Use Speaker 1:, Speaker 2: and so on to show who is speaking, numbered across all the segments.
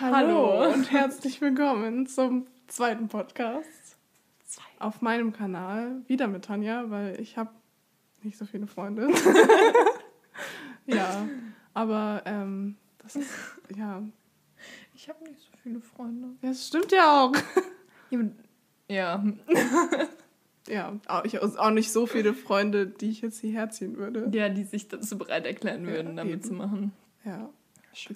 Speaker 1: Hallo und herzlich willkommen zum zweiten Podcast auf meinem Kanal. Wieder mit Tanja, weil ich habe nicht so viele Freunde. ja, aber ähm, das ist, ja.
Speaker 2: Ich habe nicht so viele Freunde.
Speaker 1: Ja, das stimmt ja auch.
Speaker 2: Ja.
Speaker 1: Ja, auch- ich habe auch nicht so viele Freunde, die ich jetzt hierher ziehen würde.
Speaker 2: Ja, die sich dazu bereit erklären würden,
Speaker 1: Ja,
Speaker 2: damit
Speaker 1: eben.
Speaker 2: zu machen.
Speaker 1: Ja,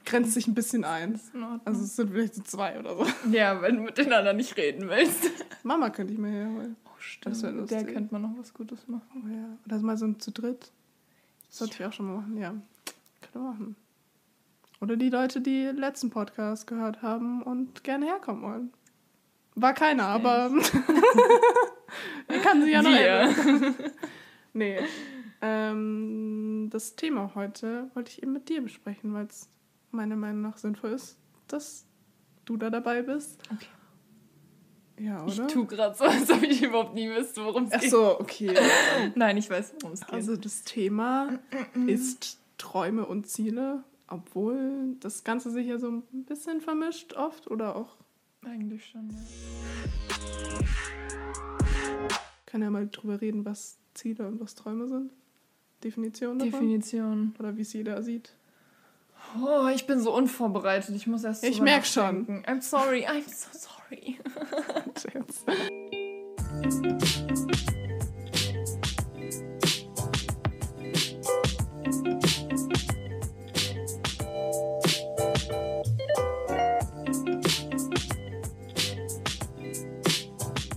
Speaker 1: grenzt sich ein bisschen ein. Also es sind vielleicht so zwei oder so.
Speaker 2: ja, wenn du mit den anderen nicht reden willst.
Speaker 1: Mama könnte ich mir herholen.
Speaker 2: Oh, stimmt.
Speaker 1: Das wär
Speaker 2: Der könnte man noch was Gutes machen.
Speaker 1: Oh ja. Oder mal so ein zu dritt. Das sollte ich auch schon mal machen, ja. Könnte man machen. Oder die Leute, die letzten Podcast gehört haben und gerne herkommen wollen. War keiner, aber er kann sie ja noch ändern. Nee. Ähm, das Thema heute wollte ich eben mit dir besprechen, weil es meiner Meinung nach sinnvoll ist, dass du da dabei bist.
Speaker 2: Okay.
Speaker 1: Ja,
Speaker 2: Ich
Speaker 1: oder?
Speaker 2: tue gerade so, als ob ich überhaupt nie wüsste, worum es
Speaker 1: Ach
Speaker 2: geht.
Speaker 1: so, okay.
Speaker 2: Nein, ich weiß, worum es geht.
Speaker 1: Also das Thema ist Träume und Ziele, obwohl das Ganze sich ja so ein bisschen vermischt oft oder auch,
Speaker 2: Eigentlich schon, ja.
Speaker 1: kann ja mal drüber reden, was Ziele und was Träume sind. Definition davon.
Speaker 2: Definition.
Speaker 1: oder wie es jeder sieht.
Speaker 2: Oh, ich bin so unvorbereitet. Ich muss erst
Speaker 1: Ich
Speaker 2: drüber
Speaker 1: merk schon.
Speaker 2: I'm sorry, I'm so sorry.
Speaker 1: Scherz.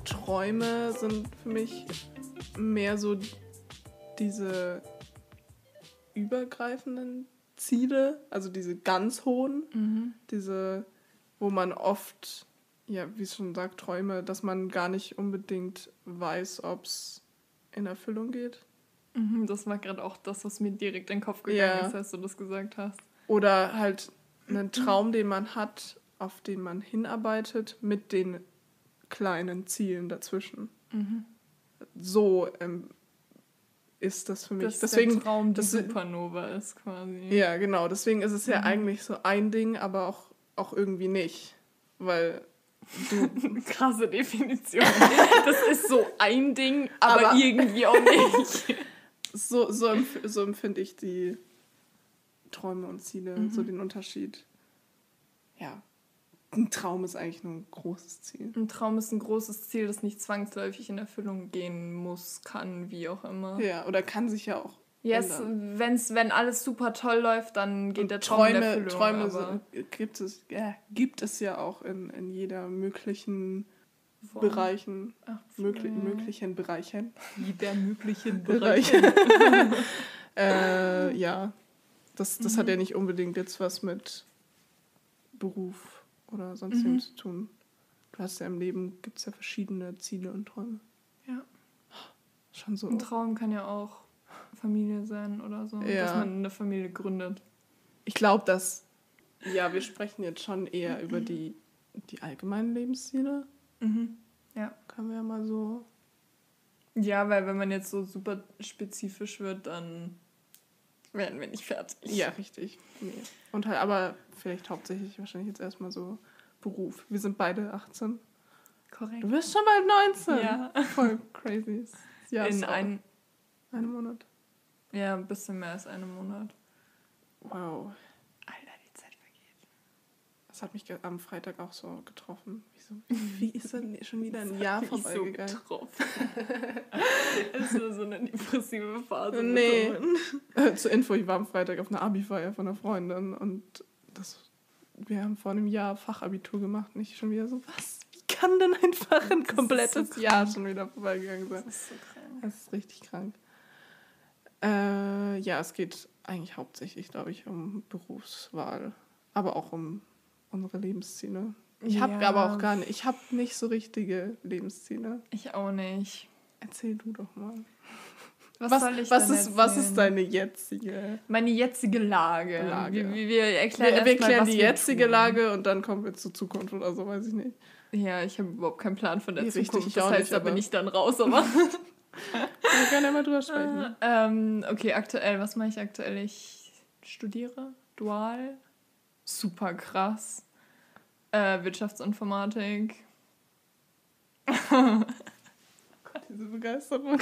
Speaker 1: Träume sind für mich mehr so diese übergreifenden Ziele, also diese ganz hohen
Speaker 2: Mhm.
Speaker 1: diese, wo man oft, ja, wie es schon sagt, Träume, dass man gar nicht unbedingt weiß, ob es in Erfüllung geht.
Speaker 2: Mhm, Das war gerade auch das, was mir direkt in den Kopf gegangen
Speaker 1: Ja.
Speaker 2: ist, als du das gesagt hast.
Speaker 1: Oder halt einen Traum, den man hat, auf den man hinarbeitet, mit den kleinen Zielen dazwischen.
Speaker 2: Mhm.
Speaker 1: So ähm, ist das für mich.
Speaker 2: Dass
Speaker 1: Deswegen,
Speaker 2: der Traum die
Speaker 1: das-
Speaker 2: Supernova ist quasi.
Speaker 1: ja, genau. Deswegen ist es ja
Speaker 2: Mhm.
Speaker 1: eigentlich so ein Ding, aber auch, auch irgendwie nicht. Weil du
Speaker 2: Krasse Definition. Das ist so ein Ding, aber,
Speaker 1: Aber-
Speaker 2: irgendwie auch nicht.
Speaker 1: so, so, empf so empfinde ich die Träume und Ziele,
Speaker 2: Mhm.
Speaker 1: so den Unterschied. Ja, ein Traum ist eigentlich nur ein großes Ziel.
Speaker 2: Ein Traum ist ein großes Ziel, das nicht zwangsläufig in Erfüllung gehen muss, kann, wie auch immer.
Speaker 1: Ja, oder kann sich ja auch.
Speaker 2: Yes, wenn's, wenn alles super toll läuft, dann geht
Speaker 1: Und
Speaker 2: der Traum in Erfüllung.
Speaker 1: Träume sind, gibt, es, ja, gibt es ja auch in, in jeder möglichen
Speaker 2: Form-
Speaker 1: Bereichen,
Speaker 2: Ach,
Speaker 1: möglich,
Speaker 2: ja.
Speaker 1: möglichen Bereichen.
Speaker 2: Jeder möglichen
Speaker 1: Bereich.
Speaker 2: Bereich.
Speaker 1: äh, ja, das, das hat
Speaker 2: Mhm.
Speaker 1: ja nicht unbedingt jetzt was mit Beruf oder sonstigem
Speaker 2: Mhm.
Speaker 1: zu tun. Du hast ja im Leben, gibt es ja verschiedene Ziele und Träume.
Speaker 2: Ja.
Speaker 1: Schon so.
Speaker 2: Ein Traum kann ja auch Familie sein oder so,
Speaker 1: Ja.
Speaker 2: dass man eine Familie gründet.
Speaker 1: Ich glaube, dass, ja, wir sprechen jetzt schon eher über die, die allgemeinen Lebensziele.
Speaker 2: Mhm. Ja.
Speaker 1: Können wir ja mal so.
Speaker 2: Ja, weil wenn man jetzt so super spezifisch wird, dann werden wir nicht fertig.
Speaker 1: Ja, richtig. Nee. Und halt, aber vielleicht hauptsächlich wahrscheinlich jetzt erstmal so Beruf. Wir sind beide 18.
Speaker 2: Korrekt.
Speaker 1: Du bist schon bald 19.
Speaker 2: Ja.
Speaker 1: Voll crazy. Ja,
Speaker 2: In ein,
Speaker 1: einem Monat.
Speaker 2: ja, ein bisschen mehr als einem Monat.
Speaker 1: Wow.
Speaker 2: Alter, die Zeit vergeht.
Speaker 1: Das hat mich am Freitag auch so getroffen. Wieso? Wie ist denn schon wieder ein Jahr
Speaker 2: Mich so
Speaker 1: vorbeigegangen?
Speaker 2: getroffen. Es ist so eine depressive Phase.
Speaker 1: Nee. Zur Info, ich war am Freitag auf einer Abi-Feier von einer Freundin und das, wir haben vor einem Jahr Fachabitur gemacht und ich schon wieder so, was? Wie kann denn einfach ein
Speaker 2: so
Speaker 1: komplettes
Speaker 2: krank.
Speaker 1: Jahr schon wieder vorbeigegangen sein?
Speaker 2: Das ist so krank.
Speaker 1: Das ist richtig krank. Äh, ja, es geht eigentlich hauptsächlich, glaube ich, um Berufswahl, aber auch um unsere Lebensziele. Ich habe
Speaker 2: Ja.
Speaker 1: aber auch gar nicht, ich habe nicht so richtige Lebensziele.
Speaker 2: Ich auch nicht.
Speaker 1: Erzähl du doch mal.
Speaker 2: Was,
Speaker 1: Was,
Speaker 2: soll ich
Speaker 1: was,
Speaker 2: denn
Speaker 1: ist, was ist deine jetzige?
Speaker 2: Meine jetzige Lage.
Speaker 1: Lage.
Speaker 2: Wir, wir, erklären,
Speaker 1: Wir, wir
Speaker 2: mal,
Speaker 1: klären
Speaker 2: was
Speaker 1: die jetzige
Speaker 2: tun.
Speaker 1: Lage und dann kommen wir zur Zukunft oder so, weiß ich nicht.
Speaker 2: Ja, ich habe überhaupt keinen Plan von der
Speaker 1: Nee, richtig,
Speaker 2: Zukunft.
Speaker 1: ich
Speaker 2: Das heißt,
Speaker 1: nicht,
Speaker 2: da bin ich dann raus. Aber
Speaker 1: Wir können ja mal drüber sprechen.
Speaker 2: ähm, okay, aktuell, was mache ich aktuell? Ich studiere dual. Super krass. Äh, Wirtschaftsinformatik.
Speaker 1: Gott, diese Begeisterung.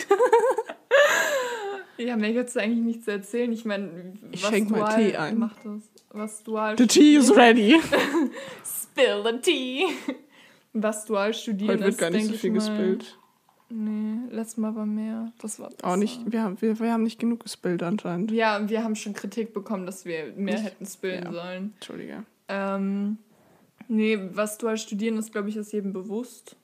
Speaker 2: ja, mir gibt es eigentlich nichts zu erzählen. Ich meine,
Speaker 1: ich schenk mal Tee ein.
Speaker 2: Macht das. Was dual
Speaker 1: The tea is ready.
Speaker 2: Spill the tea. Was dual studieren
Speaker 1: Heute wird gar nicht so viel gespillt.
Speaker 2: Nee, letztes Mal war mehr. Das war
Speaker 1: Auch nicht, wir haben, wir, wir haben nicht genug gespillt anscheinend.
Speaker 2: Ja, wir haben schon Kritik bekommen, dass wir mehr ich, hätten spillen ja. sollen.
Speaker 1: Entschuldige.
Speaker 2: Ähm, nee, was dual studieren ist, glaube ich, ist jedem bewusst.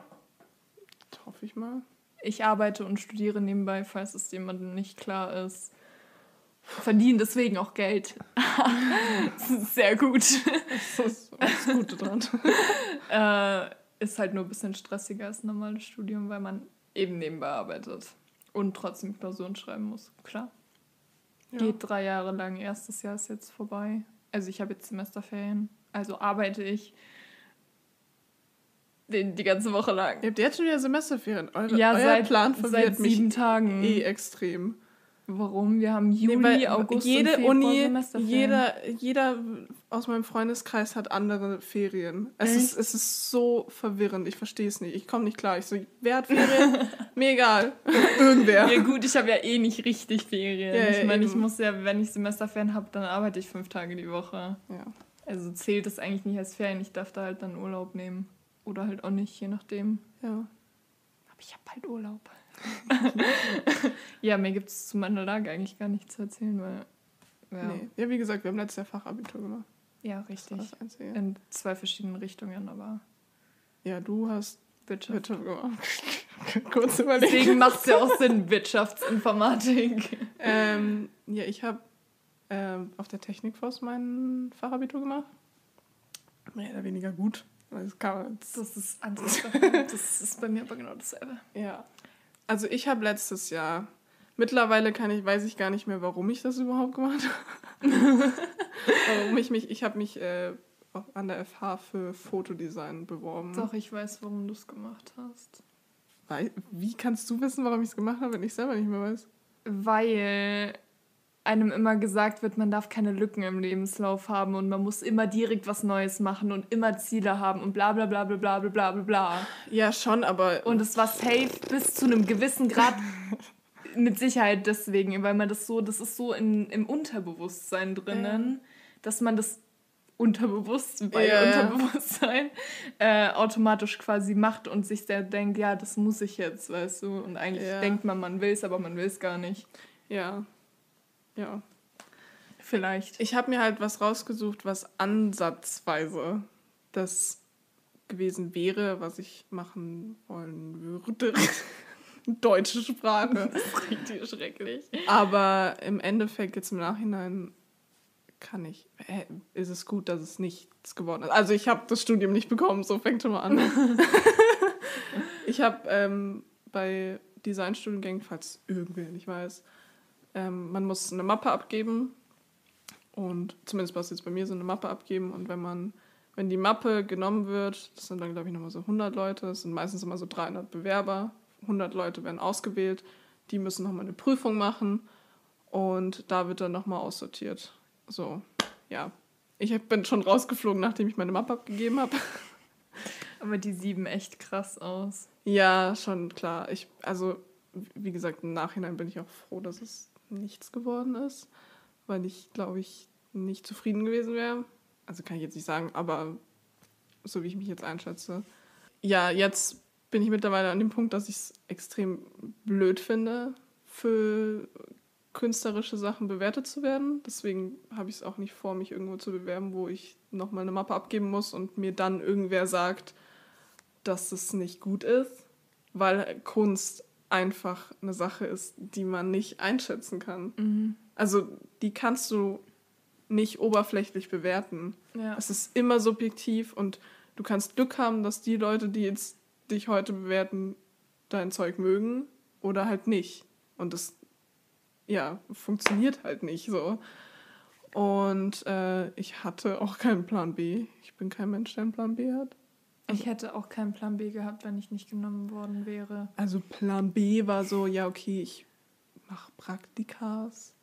Speaker 1: Das hoffe ich mal.
Speaker 2: Ich arbeite und studiere nebenbei, falls es jemandem nicht klar ist. Verdienen deswegen auch Geld. das ist sehr gut.
Speaker 1: Das ist das Gute dran.
Speaker 2: äh, ist halt nur ein bisschen stressiger als ein normales Studium, weil man eben nebenbei arbeitet und trotzdem Klausuren schreiben muss. Klar. Ja. Geht drei Jahre lang. Erstes Jahr ist jetzt vorbei. Also ich habe jetzt Semesterferien. Also arbeite ich den, die ganze Woche lang.
Speaker 1: Ihr habt jetzt schon wieder Semesterferien.
Speaker 2: Eure, ja, euer seit, Plan verwirrt seit sieben
Speaker 1: mich
Speaker 2: Tagen.
Speaker 1: eh extrem.
Speaker 2: Warum? Wir haben Juli, nee, August
Speaker 1: jede und Uni, jeder, jeder aus meinem Freundeskreis hat andere Ferien. Es ist, es ist so verwirrend. Ich verstehe es nicht. Ich komme nicht klar. Ich so, wer hat Ferien? Mir egal. Irgendwer.
Speaker 2: Ja gut, ich habe ja eh nicht richtig Ferien. Ja, ich meine, ich muss ja, wenn ich Semesterferien habe, dann arbeite ich fünf Tage die Woche.
Speaker 1: Ja.
Speaker 2: Also zählt das eigentlich nicht als Ferien. Ich darf da halt dann Urlaub nehmen. Oder halt auch nicht, je nachdem.
Speaker 1: Ja.
Speaker 2: Aber ich habe bald Urlaub. ja, mir gibt es zu meiner Lage eigentlich gar nichts zu erzählen, weil.
Speaker 1: Ja. Nee. ja, wie gesagt, wir haben letztes Jahr Fachabitur gemacht.
Speaker 2: Ja, richtig. In zwei verschiedenen Richtungen, aber.
Speaker 1: Ja, du hast
Speaker 2: Wirtschaft,
Speaker 1: Wirtschaft gemacht.
Speaker 2: Kurz überlegen. Deswegen macht es ja auch Sinn, Wirtschaftsinformatik.
Speaker 1: ähm, ja, ich habe ähm, auf der Technikforce mein Fachabitur gemacht. Mehr oder weniger gut. Das, kann,
Speaker 2: das ist anders. das ist bei mir aber genau dasselbe.
Speaker 1: Ja. Also ich habe letztes Jahr, mittlerweile kann ich, weiß ich gar nicht mehr, warum ich das überhaupt gemacht habe. warum ich mich, ich habe mich äh, an der FH für Fotodesign beworben.
Speaker 2: Doch, ich weiß, warum du es gemacht hast.
Speaker 1: Wie kannst du wissen, warum ich es gemacht habe, wenn ich selber nicht mehr weiß?
Speaker 2: Weil einem immer gesagt wird, man darf keine Lücken im Lebenslauf haben und man muss immer direkt was Neues machen und immer Ziele haben und bla bla bla bla bla bla bla bla.
Speaker 1: Ja, schon, aber.
Speaker 2: Und es war safe bis zu einem gewissen Grad mit Sicherheit deswegen, weil man das so, das ist so in, im Unterbewusstsein drinnen, ja. dass man das unterbewusst bei ja, Unterbewusstsein äh, automatisch quasi macht und sich der denkt, ja, das muss ich jetzt, weißt du. Und eigentlich ja. denkt man, man will es, aber man will es gar nicht.
Speaker 1: Ja. Ja.
Speaker 2: Vielleicht.
Speaker 1: Ich habe mir halt was rausgesucht, was ansatzweise das gewesen wäre, was ich machen wollen würde. Deutsche Sprache.
Speaker 2: Das ist richtig schrecklich.
Speaker 1: Aber im Endeffekt, jetzt im Nachhinein, kann ich, ist es gut, dass es nichts geworden ist. Also ich habe das Studium nicht bekommen, so fängt schon mal an. ich habe ähm, bei Designstudiengängen, falls irgendwer nicht weiß, ähm, man muss eine Mappe abgeben und zumindest was jetzt bei mir so eine Mappe abgeben und wenn man wenn die Mappe genommen wird, das sind dann glaube ich nochmal so 100 Leute, das sind meistens immer so 300 Bewerber, 100 Leute werden ausgewählt, die müssen nochmal eine Prüfung machen und da wird dann nochmal aussortiert. So, ja. Ich bin schon rausgeflogen, nachdem ich meine Mappe abgegeben habe.
Speaker 2: Aber die sieben echt krass aus.
Speaker 1: Ja, schon klar. Ich, also, wie gesagt, im Nachhinein bin ich auch froh, dass es nichts geworden ist, weil ich, glaube ich, nicht zufrieden gewesen wäre. Also kann ich jetzt nicht sagen, aber so wie ich mich jetzt einschätze. Ja, jetzt bin ich mittlerweile an dem Punkt, dass ich es extrem blöd finde, für künstlerische Sachen bewertet zu werden. Deswegen habe ich es auch nicht vor, mich irgendwo zu bewerben, wo ich nochmal eine Mappe abgeben muss und mir dann irgendwer sagt, dass es nicht gut ist, weil Kunst einfach eine Sache ist, die man nicht einschätzen kann.
Speaker 2: Mhm.
Speaker 1: Also die kannst du nicht oberflächlich bewerten.
Speaker 2: Ja.
Speaker 1: Es ist immer subjektiv und du kannst Glück haben, dass die Leute, die jetzt dich heute bewerten, dein Zeug mögen oder halt nicht. Und das, ja, funktioniert halt nicht so. Und äh, ich hatte auch keinen Plan B. Ich bin kein Mensch, der einen Plan B hat.
Speaker 2: Ich hätte auch keinen Plan B gehabt, wenn ich nicht genommen worden wäre.
Speaker 1: Also Plan B war so, ja, okay, ich mache Praktikas.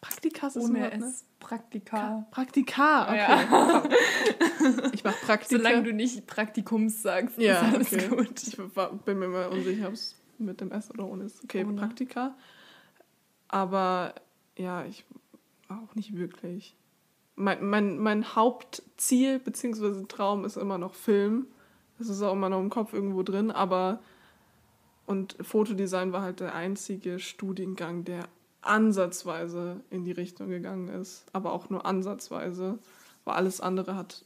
Speaker 1: Praktika ist das
Speaker 2: Ohne
Speaker 1: Wort, ne?
Speaker 2: S. Praktika.
Speaker 1: Praktika, okay.
Speaker 2: Ja.
Speaker 1: Ich mach Praktika.
Speaker 2: Solange du nicht Praktikums sagst,
Speaker 1: ja,
Speaker 2: ist alles
Speaker 1: okay.
Speaker 2: gut.
Speaker 1: Ich war, bin mir mal unsicher, ob es mit dem S oder ohne ist. Okay,
Speaker 2: Ohne.
Speaker 1: Praktika. Aber ja, ich auch nicht wirklich. Mein, mein, mein Hauptziel bzw. Traum ist immer noch Film. Das ist auch immer noch im Kopf irgendwo drin, aber und Fotodesign war halt der einzige Studiengang, der ansatzweise in die Richtung gegangen ist, aber auch nur ansatzweise, weil alles andere hat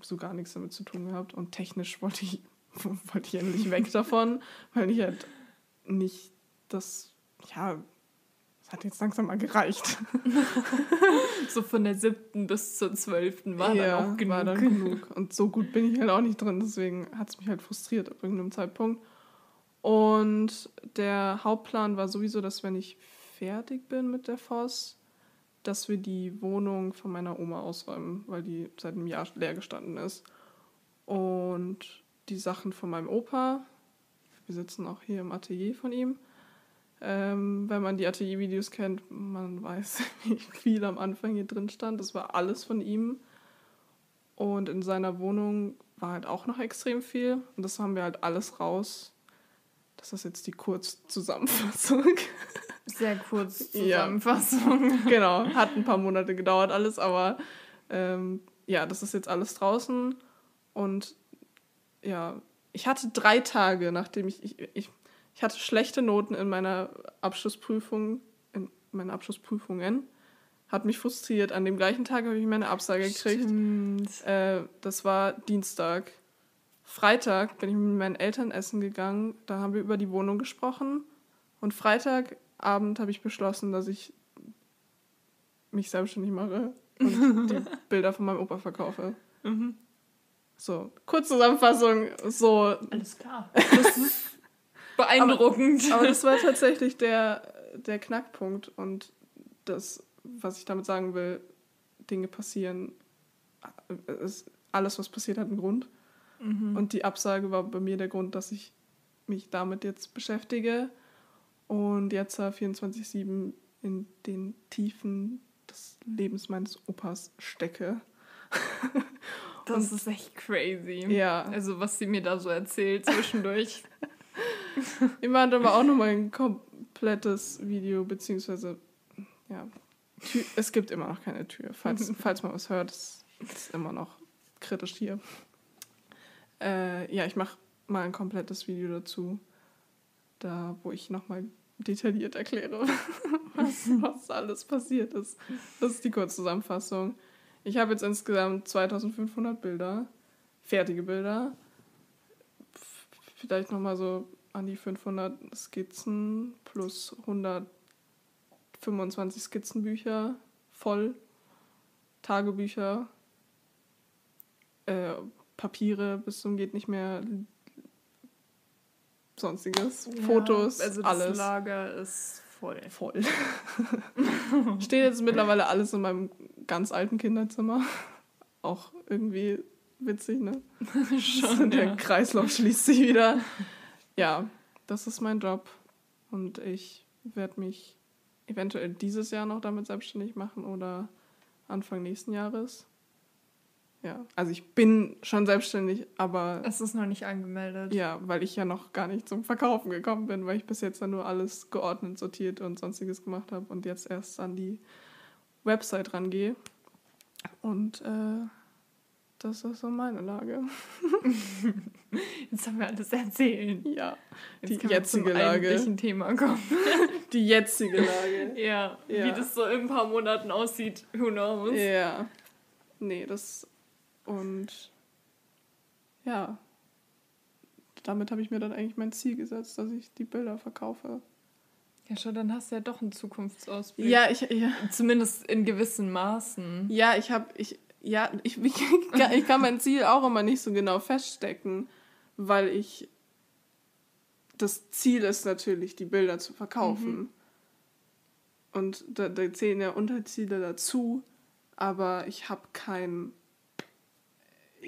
Speaker 1: so gar nichts damit zu tun gehabt und technisch wollte ich wollte ich endlich weg davon, weil ich halt nicht das ja es hat jetzt langsam mal gereicht.
Speaker 2: So von der siebten bis zur zwölften war
Speaker 1: ja,
Speaker 2: dann auch genug.
Speaker 1: War dann genug. Und so gut bin ich halt auch nicht drin, deswegen hat es mich halt frustriert ab irgendeinem Zeitpunkt. Und der Hauptplan war sowieso, dass wenn ich fertig bin mit der FOS, dass wir die Wohnung von meiner Oma ausräumen, weil die seit einem Jahr leer gestanden ist. Und die Sachen von meinem Opa, wir sitzen auch hier im Atelier von ihm. Ähm, wenn man die Ateliervideos kennt, man weiß, wie viel am Anfang hier drin stand. Das war alles von ihm. Und in seiner Wohnung war halt auch noch extrem viel. Und das haben wir halt alles raus. Das ist jetzt die Kurzzusammenfassung.
Speaker 2: Sehr kurz
Speaker 1: Ja.
Speaker 2: Zusammenfassung.
Speaker 1: genau, hat ein paar Monate gedauert alles, aber ähm, ja, das ist jetzt alles draußen. Und ja, ich hatte drei Tage, nachdem ich, ich, ich, ich hatte schlechte Noten in meiner Abschlussprüfung, in meinen Abschlussprüfungen. Hat mich frustriert. An dem gleichen Tag habe ich meine Absage gekriegt. Äh, das war Dienstag. Freitag bin ich mit meinen Eltern essen gegangen. Da haben wir über die Wohnung gesprochen. Und Freitagabend habe ich beschlossen, dass ich mich selbstständig mache und die Bilder von meinem Opa verkaufe.
Speaker 2: Mhm.
Speaker 1: So, Kurzzusammenfassung, so.
Speaker 2: Alles klar. Das ist beeindruckend.
Speaker 1: Aber das war tatsächlich der, der Knackpunkt. Und das, was ich damit sagen will, Dinge passieren. Es, alles, was passiert, hat einen Grund.
Speaker 2: Mhm.
Speaker 1: Und die Absage war bei mir der Grund, dass ich mich damit jetzt beschäftige und jetzt äh, 24-7 in den Tiefen des Lebens meines Opas stecke.
Speaker 2: Das ist echt crazy.
Speaker 1: Ja.
Speaker 2: Also, was sie mir da so erzählt zwischendurch.
Speaker 1: Immer hat aber auch nochmal ein komplettes Video, beziehungsweise, ja, Tür, es gibt immer noch keine Tür. Falls, falls man was hört, ist es immer noch kritisch hier. Äh, ja, ich mache mal ein komplettes Video dazu, da wo ich nochmal detailliert erkläre, was, was alles passiert ist. Das ist die Kurzzusammenfassung. Ich habe jetzt insgesamt 2500 Bilder, fertige Bilder. Vielleicht nochmal so an die 500 Skizzen plus 125 Skizzenbücher voll, Tagebücher, äh, Papiere bis zum geht nicht mehr, sonstiges, Fotos,
Speaker 2: also das
Speaker 1: alles
Speaker 2: Lager ist voll.
Speaker 1: voll. Steht jetzt mittlerweile alles in meinem ganz alten Kinderzimmer. Auch irgendwie witzig, ne?
Speaker 2: Schon,
Speaker 1: Der
Speaker 2: ja.
Speaker 1: Kreislauf schließt sich wieder. Ja, das ist mein Job. Und ich werde mich eventuell dieses Jahr noch damit selbstständig machen oder Anfang nächsten Jahres. Ja, also ich bin schon selbstständig, aber
Speaker 2: Es ist noch nicht angemeldet.
Speaker 1: ja, weil ich ja noch gar nicht zum Verkaufen gekommen bin, weil ich bis jetzt dann nur alles geordnet, sortiert und sonstiges gemacht habe und jetzt erst an die Website rangehe. Und äh, das ist so meine Lage.
Speaker 2: Jetzt haben wir alles erzählt.
Speaker 1: Ja,
Speaker 2: Jetzt
Speaker 1: die jetzige Lage.
Speaker 2: Thema kommen.
Speaker 1: Die jetzige Lage.
Speaker 2: Ja,
Speaker 1: Ja.
Speaker 2: wie das so in ein paar Monaten aussieht, who knows.
Speaker 1: ja. Nee, das. Und. Ja. Damit habe ich mir dann eigentlich mein Ziel gesetzt, dass ich die Bilder verkaufe.
Speaker 2: Ja, schon, dann hast du ja doch einen Zukunftsausblick.
Speaker 1: Ja, ich. Ja.
Speaker 2: Zumindest in gewissen Maßen.
Speaker 1: Ja, ich habe, ich, ja, ich, ich, kann- ich kann mein Ziel auch immer nicht so genau feststecken, weil ich, das Ziel ist natürlich, die Bilder zu verkaufen. Und da, da zählen ja Unterziele dazu, aber ich habe kein,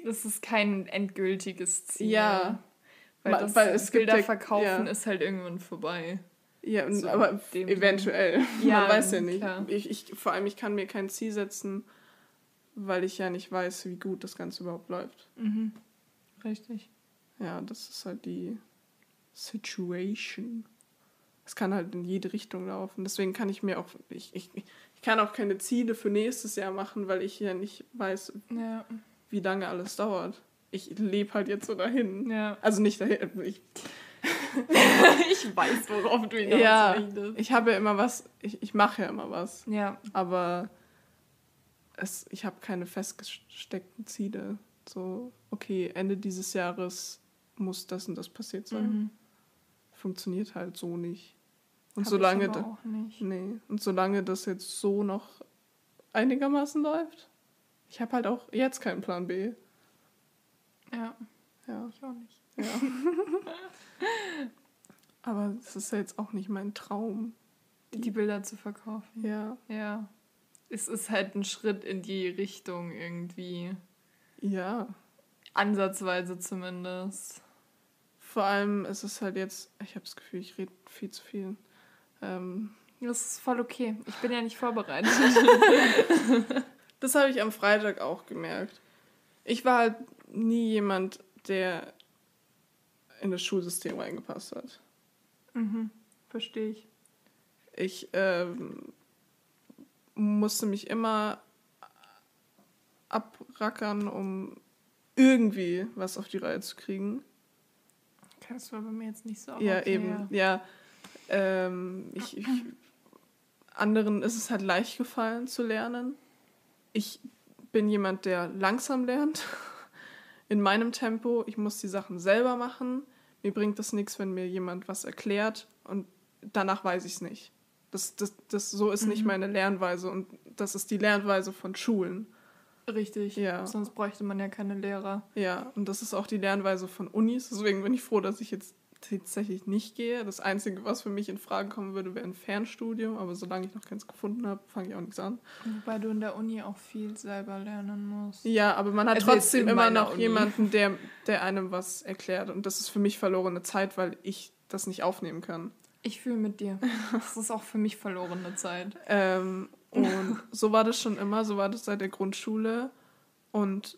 Speaker 2: Das ist kein endgültiges Ziel.
Speaker 1: Ja.
Speaker 2: Weil, das
Speaker 1: weil es gibt
Speaker 2: Bilder
Speaker 1: ja-
Speaker 2: verkaufen
Speaker 1: ja.
Speaker 2: ist halt irgendwann vorbei.
Speaker 1: Ja,
Speaker 2: So
Speaker 1: aber eventuell.
Speaker 2: Ja,
Speaker 1: Man weiß ja nicht.
Speaker 2: klar.
Speaker 1: Ich, ich, vor allem, ich kann mir kein Ziel setzen, weil ich ja nicht weiß, wie gut das Ganze überhaupt läuft.
Speaker 2: Mhm. Richtig.
Speaker 1: Ja, das ist halt die Situation. Es kann halt in jede Richtung laufen. Deswegen kann ich mir auch, ich, ich, ich kann auch keine Ziele für nächstes Jahr machen, weil ich ja nicht weiß,
Speaker 2: Ja.
Speaker 1: wie lange alles dauert. Ich lebe halt jetzt so dahin.
Speaker 2: Ja.
Speaker 1: Also nicht dahin. Ich,
Speaker 2: ich weiß, worauf du hinaus
Speaker 1: ja, ich habe ja immer was, ich, ich mache ja immer was.
Speaker 2: Ja.
Speaker 1: Aber es, ich habe keine festgesteckten Ziele. So, okay, Ende dieses Jahres das und das passiert sein.
Speaker 2: Mhm.
Speaker 1: Funktioniert halt so nicht. Und
Speaker 2: Hab
Speaker 1: solange
Speaker 2: ich
Speaker 1: da,
Speaker 2: auch nicht.
Speaker 1: nee, und solange das jetzt so noch einigermaßen läuft, ich habe halt auch jetzt keinen Plan B.
Speaker 2: Ja,
Speaker 1: Ja,
Speaker 2: ich auch nicht.
Speaker 1: ja. Aber es ist ja jetzt auch nicht mein Traum.
Speaker 2: Die Bilder zu verkaufen.
Speaker 1: Ja,
Speaker 2: Ja. Es ist halt ein Schritt in die Richtung irgendwie.
Speaker 1: ja.
Speaker 2: Ansatzweise zumindest.
Speaker 1: Vor allem ist es halt jetzt, ich habe das Gefühl, ich rede viel zu viel. Ähm,
Speaker 2: Das ist voll okay. Ich bin ja nicht vorbereitet.
Speaker 1: Das habe ich am Freitag auch gemerkt. Ich war halt nie jemand, der in das Schulsystem reingepasst hat.
Speaker 2: mhm. Verstehe ich.
Speaker 1: Ich ähm, musste mich immer abrackern, um irgendwie was auf die Reihe zu kriegen.
Speaker 2: Das war bei mir jetzt nicht so.
Speaker 1: ja,
Speaker 2: okay,
Speaker 1: eben. Ja. Ähm, ich, ich, anderen ist es halt leicht gefallen zu lernen. Ich bin jemand, der langsam lernt. In meinem Tempo. Ich muss die Sachen selber machen. Mir bringt das nichts, wenn mir jemand was erklärt und danach weiß ich es nicht. Das, das, das, so ist nicht
Speaker 2: Mhm.
Speaker 1: meine Lernweise und das ist die Lernweise von Schulen.
Speaker 2: Richtig.
Speaker 1: Ja.
Speaker 2: Sonst bräuchte man ja keine Lehrer.
Speaker 1: Ja, und das ist auch die Lernweise von Unis. Deswegen bin ich froh, dass ich jetzt tatsächlich nicht gehe. Das Einzige, was für mich in Frage kommen würde, wäre ein Fernstudium. Aber solange ich noch keins gefunden habe, fange ich auch nichts an.
Speaker 2: Wobei du in der Uni auch viel selber lernen musst.
Speaker 1: Ja, aber man hat
Speaker 2: Also
Speaker 1: trotzdem immer noch
Speaker 2: Uni.
Speaker 1: jemanden, der, der einem was erklärt. Und das ist für mich verlorene Zeit, weil ich das nicht aufnehmen kann.
Speaker 2: Ich fühle mit dir. Das ist auch für mich verlorene Zeit.
Speaker 1: Ähm, und so war das schon immer, so war das seit der Grundschule. Und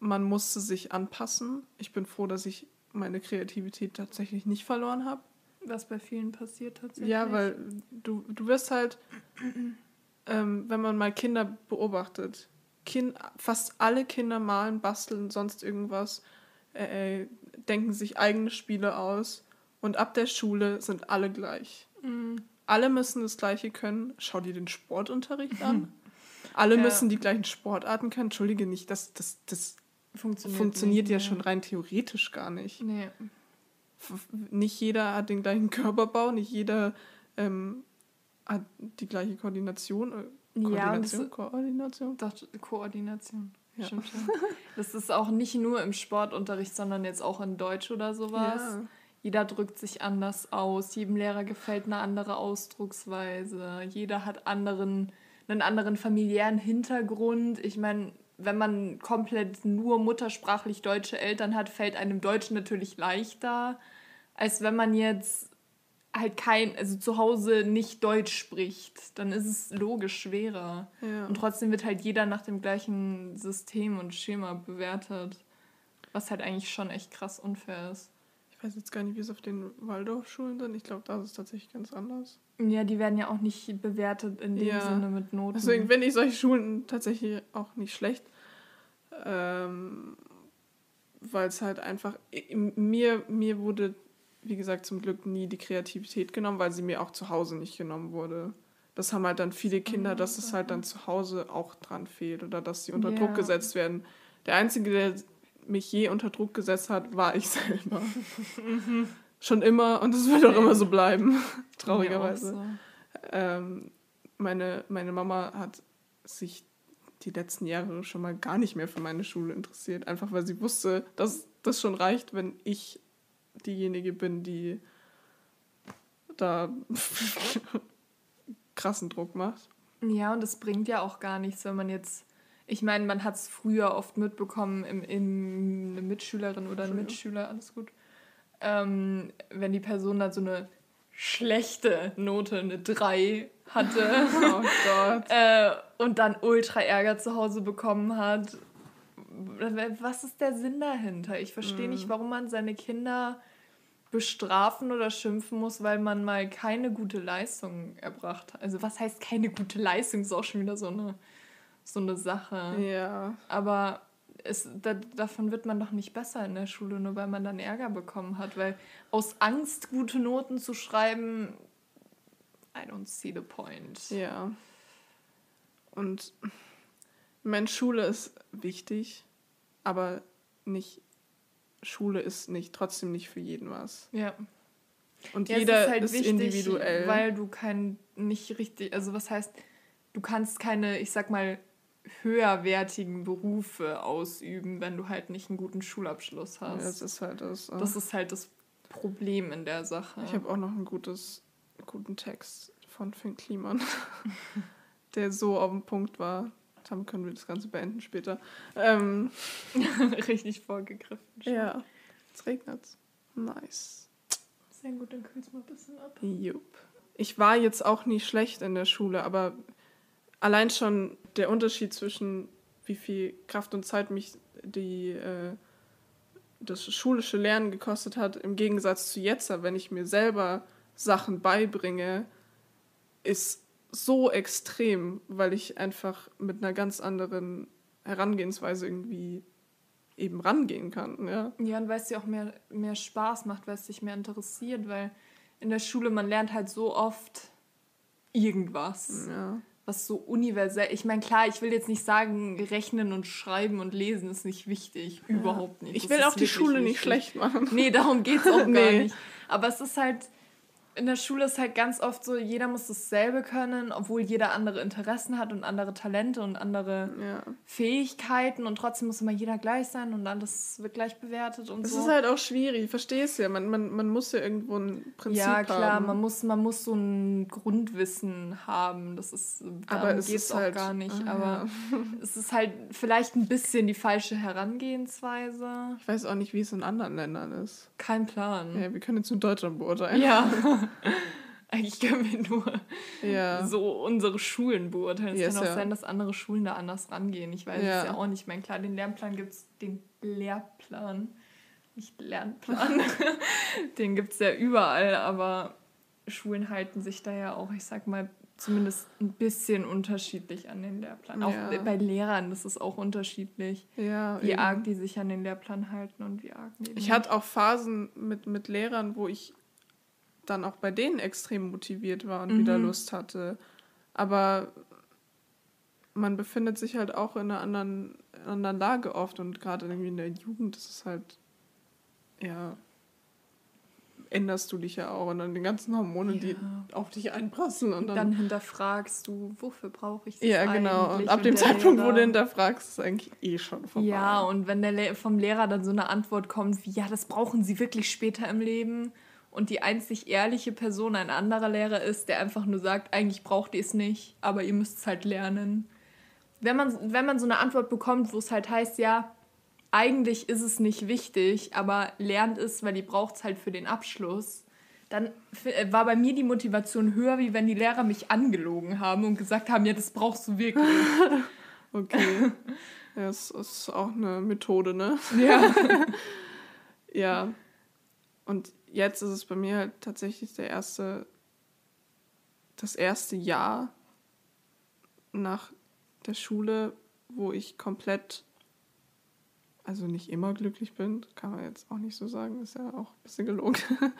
Speaker 1: man musste sich anpassen. Ich bin froh, dass ich meine Kreativität tatsächlich nicht verloren habe.
Speaker 2: Was bei vielen passiert tatsächlich.
Speaker 1: Ja, weil du, du wirst halt, ähm, wenn man mal Kinder beobachtet, kind, fast alle Kinder malen, basteln, sonst irgendwas, äh, äh, denken sich eigene Spiele aus und ab der Schule sind alle gleich.
Speaker 2: Mhm.
Speaker 1: Alle müssen das Gleiche können. Schau dir den Sportunterricht an. Alle
Speaker 2: Ja.
Speaker 1: müssen die gleichen Sportarten können. Entschuldige nicht, das, das, das
Speaker 2: Funktioniert,
Speaker 1: funktioniert
Speaker 2: nicht
Speaker 1: ja
Speaker 2: mehr.
Speaker 1: schon rein theoretisch gar nicht.
Speaker 2: Nee.
Speaker 1: Nicht jeder hat den gleichen Körperbau, nicht jeder ähm, hat die gleiche Koordination. Äh,
Speaker 2: Ja, und das,
Speaker 1: Koordination, Koordination.
Speaker 2: Koordination.
Speaker 1: Ja.
Speaker 2: Stimmt. Das ist auch nicht nur im Sportunterricht, sondern jetzt auch in Deutsch oder sowas.
Speaker 1: Ja.
Speaker 2: Jeder drückt sich anders aus, jedem Lehrer gefällt eine andere Ausdrucksweise, jeder hat anderen, einen anderen familiären Hintergrund. Ich meine, wenn man komplett nur muttersprachlich deutsche Eltern hat, fällt einem Deutsch natürlich leichter, als wenn man jetzt halt kein, also zu Hause nicht Deutsch spricht. Dann ist es logisch schwerer.
Speaker 1: Ja.
Speaker 2: Und trotzdem wird halt jeder nach dem gleichen System und Schema bewertet. Was halt eigentlich schon echt krass unfair ist.
Speaker 1: Ich weiß jetzt gar nicht, wie es auf den Waldorfschulen sind. Ich glaube, da ist es tatsächlich ganz anders.
Speaker 2: Ja, die werden ja auch nicht bewertet in dem
Speaker 1: Ja.
Speaker 2: Sinne mit Noten.
Speaker 1: Deswegen finde ich solche Schulen tatsächlich auch nicht schlecht. Ähm, Weil es halt einfach. Mir, mir wurde, wie gesagt, zum Glück nie die Kreativität genommen, weil sie mir auch zu Hause nicht genommen wurde. Das haben halt dann viele Kinder, dass es halt dann zu Hause auch dran fehlt oder dass sie unter
Speaker 2: Ja.
Speaker 1: Druck gesetzt werden. Der Einzige, der mich je unter Druck gesetzt hat, war ich selber. Schon immer und es wird auch immer so bleiben, traurigerweise.
Speaker 2: so.
Speaker 1: Ähm, meine, meine Mama hat sich die letzten Jahre schon mal gar nicht mehr für meine Schule interessiert, einfach weil sie wusste, dass das schon reicht, wenn ich diejenige bin, die da krassen Druck macht.
Speaker 2: Ja, und es bringt ja auch gar nichts, wenn man jetzt. Ich meine, man hat es früher oft mitbekommen, im, im, eine Mitschülerin oder ein. Mitschüler, alles gut. Ähm, wenn die Person dann so eine schlechte Note, eine 3 hatte. Oh Gott. äh, und dann ultra Ärger zu Hause bekommen hat. Was ist der Sinn dahinter? Ich verstehe mm. nicht, warum man seine Kinder bestrafen oder schimpfen muss, weil man mal keine gute Leistung erbracht hat. Also was heißt keine gute Leistung? Ist auch schon wieder so eine, so eine Sache. Ja. Aber es, da, davon wird man doch nicht besser in der Schule, nur weil man dann Ärger bekommen hat. Weil aus Angst, gute Noten zu schreiben, I don't see the point.
Speaker 1: Ja. Und meine Schule ist wichtig, aber nicht Schule ist nicht trotzdem nicht für jeden was. Ja. Und
Speaker 2: ja, jeder ist, halt ist wichtig, individuell. Weil du kein nicht richtig, also was heißt, du kannst keine, ich sag mal, höherwertigen Berufe ausüben, wenn du halt nicht einen guten Schulabschluss hast. Ja, das ist halt das. Äh das ist halt das Problem in der Sache.
Speaker 1: Ich habe auch noch einen gutes, guten Text von Finn Kliman, der so auf dem Punkt war. Damit können wir das Ganze beenden später. Ähm,
Speaker 2: Richtig vorgegriffen.
Speaker 1: Schon. Ja, es regnet. Nice.
Speaker 2: Sehr gut, dann kühlt es mal ein bisschen ab.
Speaker 1: Jupp. Ich war jetzt auch nie schlecht in der Schule, aber allein schon der Unterschied zwischen wie viel Kraft und Zeit mich die, äh, das schulische Lernen gekostet hat, im Gegensatz zu jetzt, wenn ich mir selber Sachen beibringe, ist so extrem, weil ich einfach mit einer ganz anderen Herangehensweise irgendwie eben rangehen kann. Ja,
Speaker 2: ja und weil es dir auch mehr, mehr Spaß macht, weil es dich mehr interessiert, weil in der Schule man lernt halt so oft irgendwas. Ja. Was so universell. Ich meine, klar, ich will jetzt nicht sagen, rechnen und schreiben und lesen ist nicht wichtig. Überhaupt nicht.
Speaker 1: Ich will auch die Schule wichtig. nicht schlecht machen.
Speaker 2: Nee, darum geht es auch nee. gar nicht. Aber es ist halt in der Schule ist halt ganz oft so, jeder muss dasselbe können, obwohl jeder andere Interessen hat und andere Talente und andere ja. Fähigkeiten und trotzdem muss immer jeder gleich sein und alles wird gleich bewertet und
Speaker 1: das
Speaker 2: so.
Speaker 1: Das ist halt auch schwierig, verstehst ja. Man, man, man muss ja irgendwo ein Prinzip haben. Ja,
Speaker 2: klar, haben. man muss, man muss so ein Grundwissen haben. Das ist, geht es auch halt, gar nicht. Ah, aber ja. es ist halt vielleicht ein bisschen die falsche Herangehensweise.
Speaker 1: Ich weiß auch nicht, wie es in anderen Ländern ist.
Speaker 2: Kein Plan.
Speaker 1: Ja, wir können jetzt in Deutschland beurteilen. Ja.
Speaker 2: Eigentlich können wir nur ja. so unsere Schulen beurteilen. Es yes, kann auch ja. sein, dass andere Schulen da anders rangehen. Ich weiß es ja auch nicht. Ich meine, klar, den Lernplan gibt es, den Lehrplan, nicht Lernplan, den gibt es ja überall, aber Schulen halten sich da ja auch, ich sag mal, zumindest ein bisschen unterschiedlich an den Lehrplan. Auch bei Lehrern, das ist auch unterschiedlich, wie eben. arg die sich an den Lehrplan halten und wie arg
Speaker 1: die Ich hatte auch Phasen mit, mit Lehrern, wo ich dann auch bei denen extrem motiviert war und mhm. wieder Lust hatte. Aber man befindet sich halt auch in einer anderen, anderen Lage oft und gerade irgendwie in der Jugend ist es halt, ja, änderst du dich ja auch und dann die ganzen Hormone, ja. die auf dich einprasseln und
Speaker 2: dann, dann hinterfragst du, wofür brauche ich das Ja, genau.
Speaker 1: Und ab dem Zeitpunkt, Lehrer, wo du hinterfragst, ist es eigentlich eh schon
Speaker 2: vorbei. Ja, und wenn der vom Lehrer dann so eine Antwort kommt wie, ja, das brauchen sie wirklich später im Leben und die einzig ehrliche Person ein anderer Lehrer ist, der einfach nur sagt, eigentlich braucht ihr es nicht, aber ihr müsst es halt lernen. Wenn man, wenn man so eine Antwort bekommt, wo es halt heißt, ja, eigentlich ist es nicht wichtig, aber lernt es, weil ihr braucht es halt für den Abschluss, dann äh, war bei mir die Motivation höher, wie wenn die Lehrer mich angelogen haben und gesagt haben, ja, das brauchst du wirklich.
Speaker 1: okay. Ja, das ist auch eine Methode, ne? Ja. ja. Und jetzt ist es bei mir halt tatsächlich der erste, das erste Jahr nach der Schule, wo ich komplett, also nicht immer glücklich bin, kann man jetzt auch nicht so sagen, ist ja auch ein bisschen gelogen,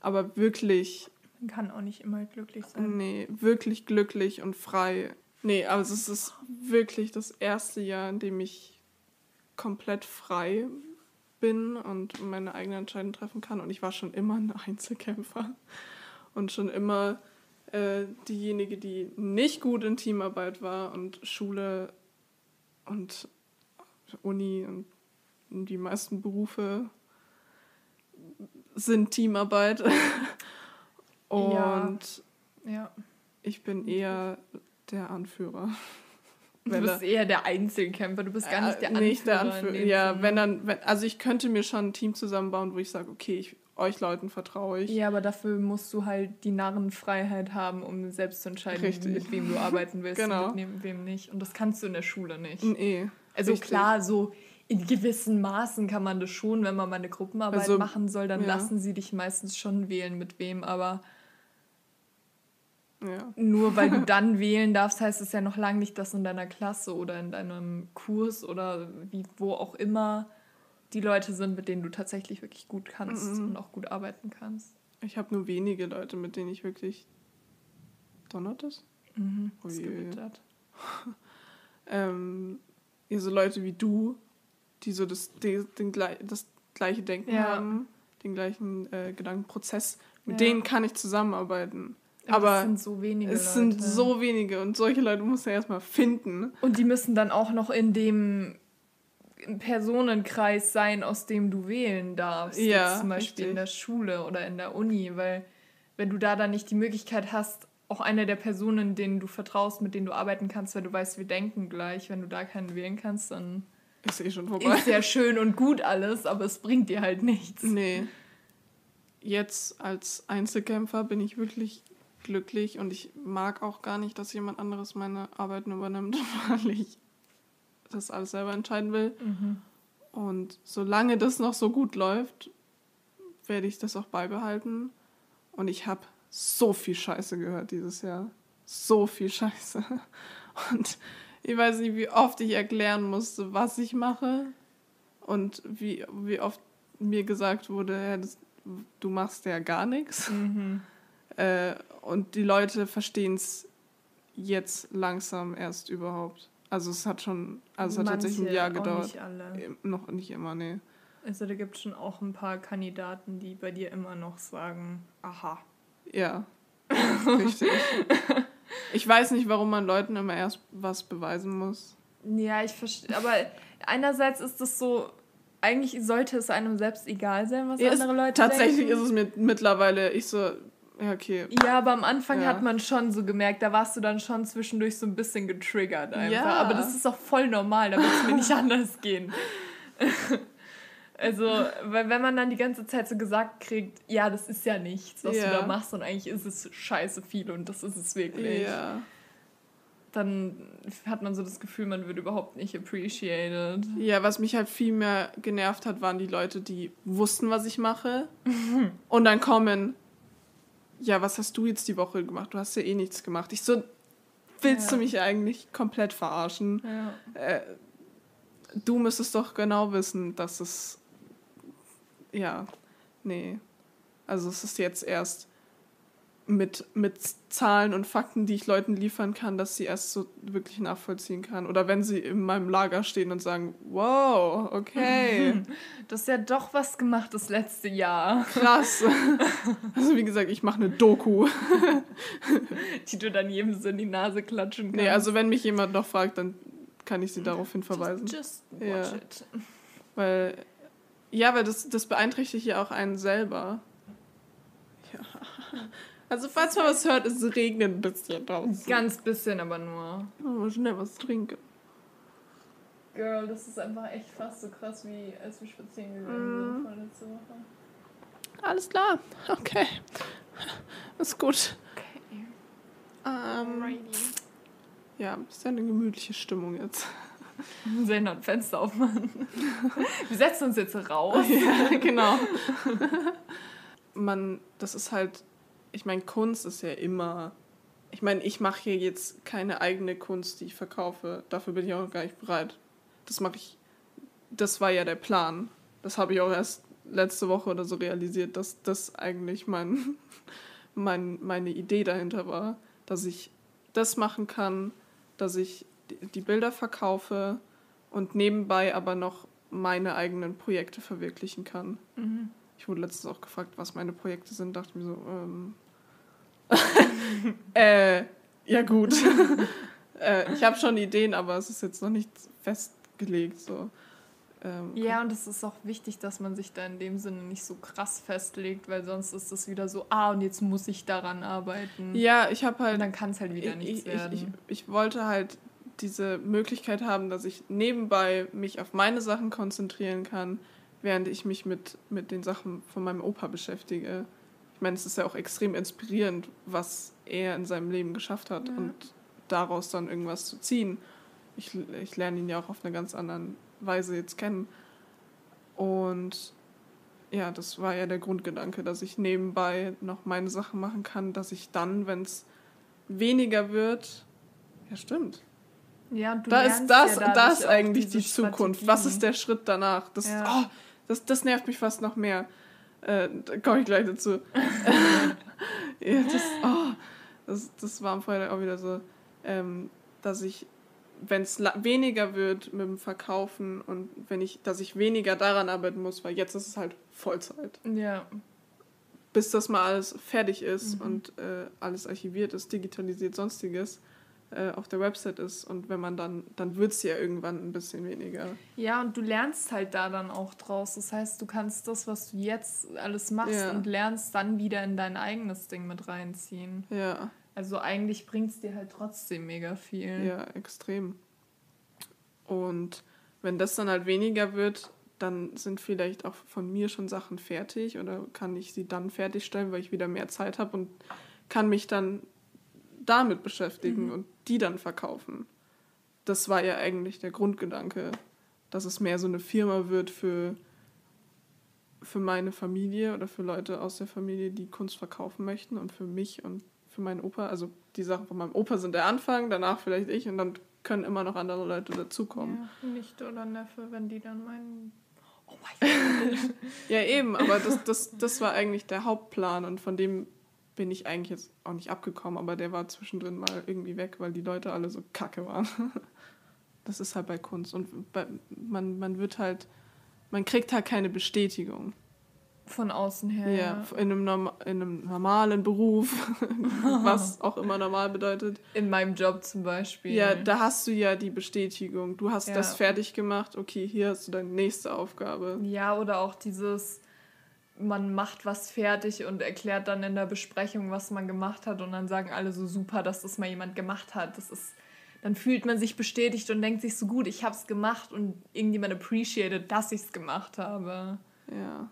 Speaker 1: aber wirklich.
Speaker 2: Man kann auch nicht immer glücklich sein.
Speaker 1: Nee, wirklich glücklich und frei. Nee, also es ist wirklich das erste Jahr, in dem ich komplett frei bin und meine eigenen Entscheidungen treffen kann. Und ich war schon immer ein Einzelkämpfer und schon immer äh, diejenige, die nicht gut in Teamarbeit war und Schule und Uni und die meisten Berufe sind Teamarbeit. und ja. ja. ich bin eher der Anführer.
Speaker 2: Du bist eher der Einzelkämpfer, du bist gar nicht der Anführer. Nicht der Anführer.
Speaker 1: Ja, wenn dann, wenn, also ich könnte mir schon ein Team zusammenbauen, wo ich sage, okay, ich euch Leuten vertraue ich.
Speaker 2: Ja, aber dafür musst du halt die Narrenfreiheit haben, um selbst zu entscheiden, Richtig. mit wem du arbeiten willst genau. und mit wem nicht. Und das kannst du in der Schule nicht. Nee. Also Richtig. klar, so in gewissen Maßen kann man das schon, wenn man mal eine Gruppenarbeit also, machen soll, dann ja. lassen sie dich meistens schon wählen, mit wem, aber ja. nur weil du dann wählen darfst, heißt es ja noch lange nicht, dass in deiner Klasse oder in deinem Kurs oder wie, wo auch immer die Leute sind, mit denen du tatsächlich wirklich gut kannst mhm. und auch gut arbeiten kannst.
Speaker 1: Ich habe nur wenige Leute, mit denen ich wirklich. Donnert es? Mhm. Oh je. ähm, ja, so Leute wie du, die so das, den, den, das gleiche Denken ja. haben, den gleichen äh, Gedankenprozess, mit ja. denen kann ich zusammenarbeiten. Aber es sind so wenige. Es Leute. sind so wenige und solche Leute muss er erstmal finden.
Speaker 2: Und die müssen dann auch noch in dem Personenkreis sein, aus dem du wählen darfst. Ja, zum Beispiel richtig. in der Schule oder in der Uni, weil wenn du da dann nicht die Möglichkeit hast, auch eine der Personen, denen du vertraust, mit denen du arbeiten kannst, weil du weißt, wir denken gleich, wenn du da keinen wählen kannst, dann ist eh schon vorbei. Ist ja schön und gut alles, aber es bringt dir halt nichts.
Speaker 1: Nee. Jetzt als Einzelkämpfer bin ich wirklich glücklich und ich mag auch gar nicht, dass jemand anderes meine Arbeiten übernimmt, weil ich das alles selber entscheiden will. Mhm. Und solange das noch so gut läuft, werde ich das auch beibehalten. Und ich habe so viel Scheiße gehört dieses Jahr. So viel Scheiße. Und ich weiß nicht, wie oft ich erklären musste, was ich mache. Und wie, wie oft mir gesagt wurde, ja, das, du machst ja gar nichts. Mhm. Äh, und die Leute verstehen es jetzt langsam erst überhaupt. Also es hat schon, also es hat Manche, tatsächlich ein Jahr gedauert. Nicht alle. Noch nicht immer, nee.
Speaker 2: Also da gibt es schon auch ein paar Kandidaten, die bei dir immer noch sagen, aha.
Speaker 1: Ja, richtig. ich weiß nicht, warum man Leuten immer erst was beweisen muss.
Speaker 2: Ja, ich verstehe. Aber einerseits ist das so, eigentlich sollte es einem selbst egal sein, was ja, andere Leute
Speaker 1: tatsächlich denken. Tatsächlich ist es mir mittlerweile, ich so, ja, okay.
Speaker 2: Ja, aber am Anfang ja. hat man schon so gemerkt, da warst du dann schon zwischendurch so ein bisschen getriggert einfach. Ja. Aber das ist auch voll normal, da wird es mir nicht anders gehen. Also, weil wenn man dann die ganze Zeit so gesagt kriegt, ja, das ist ja nichts, was ja. du da machst und eigentlich ist es scheiße viel und das ist es wirklich. Ja. Dann hat man so das Gefühl, man wird überhaupt nicht appreciated.
Speaker 1: Ja, was mich halt viel mehr genervt hat, waren die Leute, die wussten, was ich mache und dann kommen, ja, was hast du jetzt die Woche gemacht? Du hast ja eh nichts gemacht. Ich so, willst ja. du mich eigentlich komplett verarschen? Ja. Äh, du müsstest doch genau wissen, dass es, ja, nee. Also es ist jetzt erst mit, mit Zahlen und Fakten, die ich Leuten liefern kann, dass sie erst so wirklich nachvollziehen kann. Oder wenn sie in meinem Lager stehen und sagen, wow, okay.
Speaker 2: Du hast ja doch was gemacht das letzte Jahr.
Speaker 1: Krass. Also wie gesagt, ich mache eine Doku.
Speaker 2: Die du dann jedem so in die Nase klatschen
Speaker 1: kannst. Nee, also wenn mich jemand noch fragt, dann kann ich sie darauf hin verweisen. Just, just watch ja. it. Weil, ja, weil das, das beeinträchtigt ja auch einen selber. Ja. Also falls man was hört, es regnet ein bisschen draußen.
Speaker 2: Ganz bisschen, aber nur.
Speaker 1: Oh, schnell was trinken.
Speaker 2: Girl, das ist einfach echt fast so krass, wie als wir spazieren gegangen mm. sind vorletzte Woche.
Speaker 1: Alles klar. Okay. Ist gut. Okay. Ähm, ja, ist ja eine gemütliche Stimmung jetzt.
Speaker 2: Wir sehen noch ein Fenster aufmachen. Wir setzen uns jetzt raus.
Speaker 1: Ja, genau. Man, das ist halt ich meine, Kunst ist ja immer. Ich meine, ich mache hier jetzt keine eigene Kunst, die ich verkaufe. Dafür bin ich auch gar nicht bereit. Das mache ich. Das war ja der Plan. Das habe ich auch erst letzte Woche oder so realisiert, dass das eigentlich mein, mein, meine Idee dahinter war. Dass ich das machen kann, dass ich die Bilder verkaufe und nebenbei aber noch meine eigenen Projekte verwirklichen kann. Mhm. Ich wurde letztens auch gefragt, was meine Projekte sind, dachte mir so, ähm, äh, ja gut. äh, ich habe schon Ideen, aber es ist jetzt noch nicht festgelegt. So.
Speaker 2: Ähm, ja, und es ist auch wichtig, dass man sich da in dem Sinne nicht so krass festlegt, weil sonst ist das wieder so, ah, und jetzt muss ich daran arbeiten.
Speaker 1: Ja, ich habe halt. Und
Speaker 2: dann kann es halt wieder nichts
Speaker 1: ich,
Speaker 2: werden.
Speaker 1: Ich, ich, ich wollte halt diese Möglichkeit haben, dass ich nebenbei mich auf meine Sachen konzentrieren kann, während ich mich mit, mit den Sachen von meinem Opa beschäftige. Ich meine, es ist ja auch extrem inspirierend, was er in seinem Leben geschafft hat
Speaker 2: Ja.
Speaker 1: und daraus dann irgendwas zu ziehen. Ich, ich lerne ihn ja auch auf eine ganz andere Weise jetzt kennen. Und ja, das war ja der Grundgedanke, dass ich nebenbei noch meine Sachen machen kann, dass ich dann, wenn es weniger wird, ja stimmt,
Speaker 2: Ja, und du
Speaker 1: da ist das,
Speaker 2: ja
Speaker 1: das eigentlich die Zukunft. Was ist
Speaker 2: Strategien.
Speaker 1: der Schritt danach? Das,
Speaker 2: Ja.
Speaker 1: oh, das, das nervt mich fast noch mehr. Äh, da komme ich gleich dazu. ja, das, oh, das, das war am Freitag auch wieder so, ähm, dass ich, wenn es weniger wird mit dem Verkaufen und wenn ich, dass ich weniger daran arbeiten muss, weil jetzt ist es halt Vollzeit.
Speaker 2: Ja,
Speaker 1: Bis das mal alles fertig ist
Speaker 2: Mhm.
Speaker 1: und äh, alles archiviert ist, digitalisiert, sonstiges äh, auf der Website ist und wenn man dann, dann wird es ja irgendwann ein bisschen weniger.
Speaker 2: Ja, und du lernst halt da dann auch draus. Das heißt, du kannst das, was du jetzt alles machst
Speaker 1: Ja.
Speaker 2: und lernst, dann wieder in dein eigenes Ding mit reinziehen.
Speaker 1: Ja,
Speaker 2: Also eigentlich bringt es dir halt trotzdem mega viel.
Speaker 1: ja, extrem. Und wenn das dann halt weniger wird, dann sind vielleicht auch von mir schon Sachen fertig oder kann ich sie dann fertigstellen, weil ich wieder mehr Zeit habe und kann mich dann damit beschäftigen und die dann verkaufen. Das war ja eigentlich der Grundgedanke, dass es mehr so eine Firma wird für, für meine Familie oder für Leute aus der Familie, die Kunst verkaufen möchten und für mich und für meinen Opa. Also die Sachen von meinem Opa sind der Anfang, danach vielleicht ich und dann können immer noch andere Leute dazukommen.
Speaker 2: Ja, Nichte oder Neffe, wenn die dann meinen, oh mein Gott.
Speaker 1: Ja, eben, aber das, das, das war eigentlich der Hauptplan und von dem bin ich eigentlich jetzt auch nicht abgekommen, aber der war zwischendrin mal irgendwie weg, weil die Leute alle so kacke waren. Das ist halt bei Kunst und bei, man, man wird halt, man kriegt halt keine Bestätigung.
Speaker 2: Von außen her.
Speaker 1: Ja, in, einem Norm in einem normalen Beruf, was auch immer normal bedeutet.
Speaker 2: In meinem Job zum Beispiel.
Speaker 1: Ja, da hast du ja die Bestätigung. Du hast
Speaker 2: Ja.
Speaker 1: das fertig gemacht, okay, hier hast du deine nächste Aufgabe.
Speaker 2: Ja, oder auch dieses, man macht was fertig und erklärt dann in der Besprechung, was man gemacht hat und dann sagen alle so super, dass das mal jemand gemacht hat. Das ist, dann fühlt man sich bestätigt und denkt sich so gut, ich habe es gemacht und irgendjemand appreciated, dass ich es gemacht habe.
Speaker 1: Ja.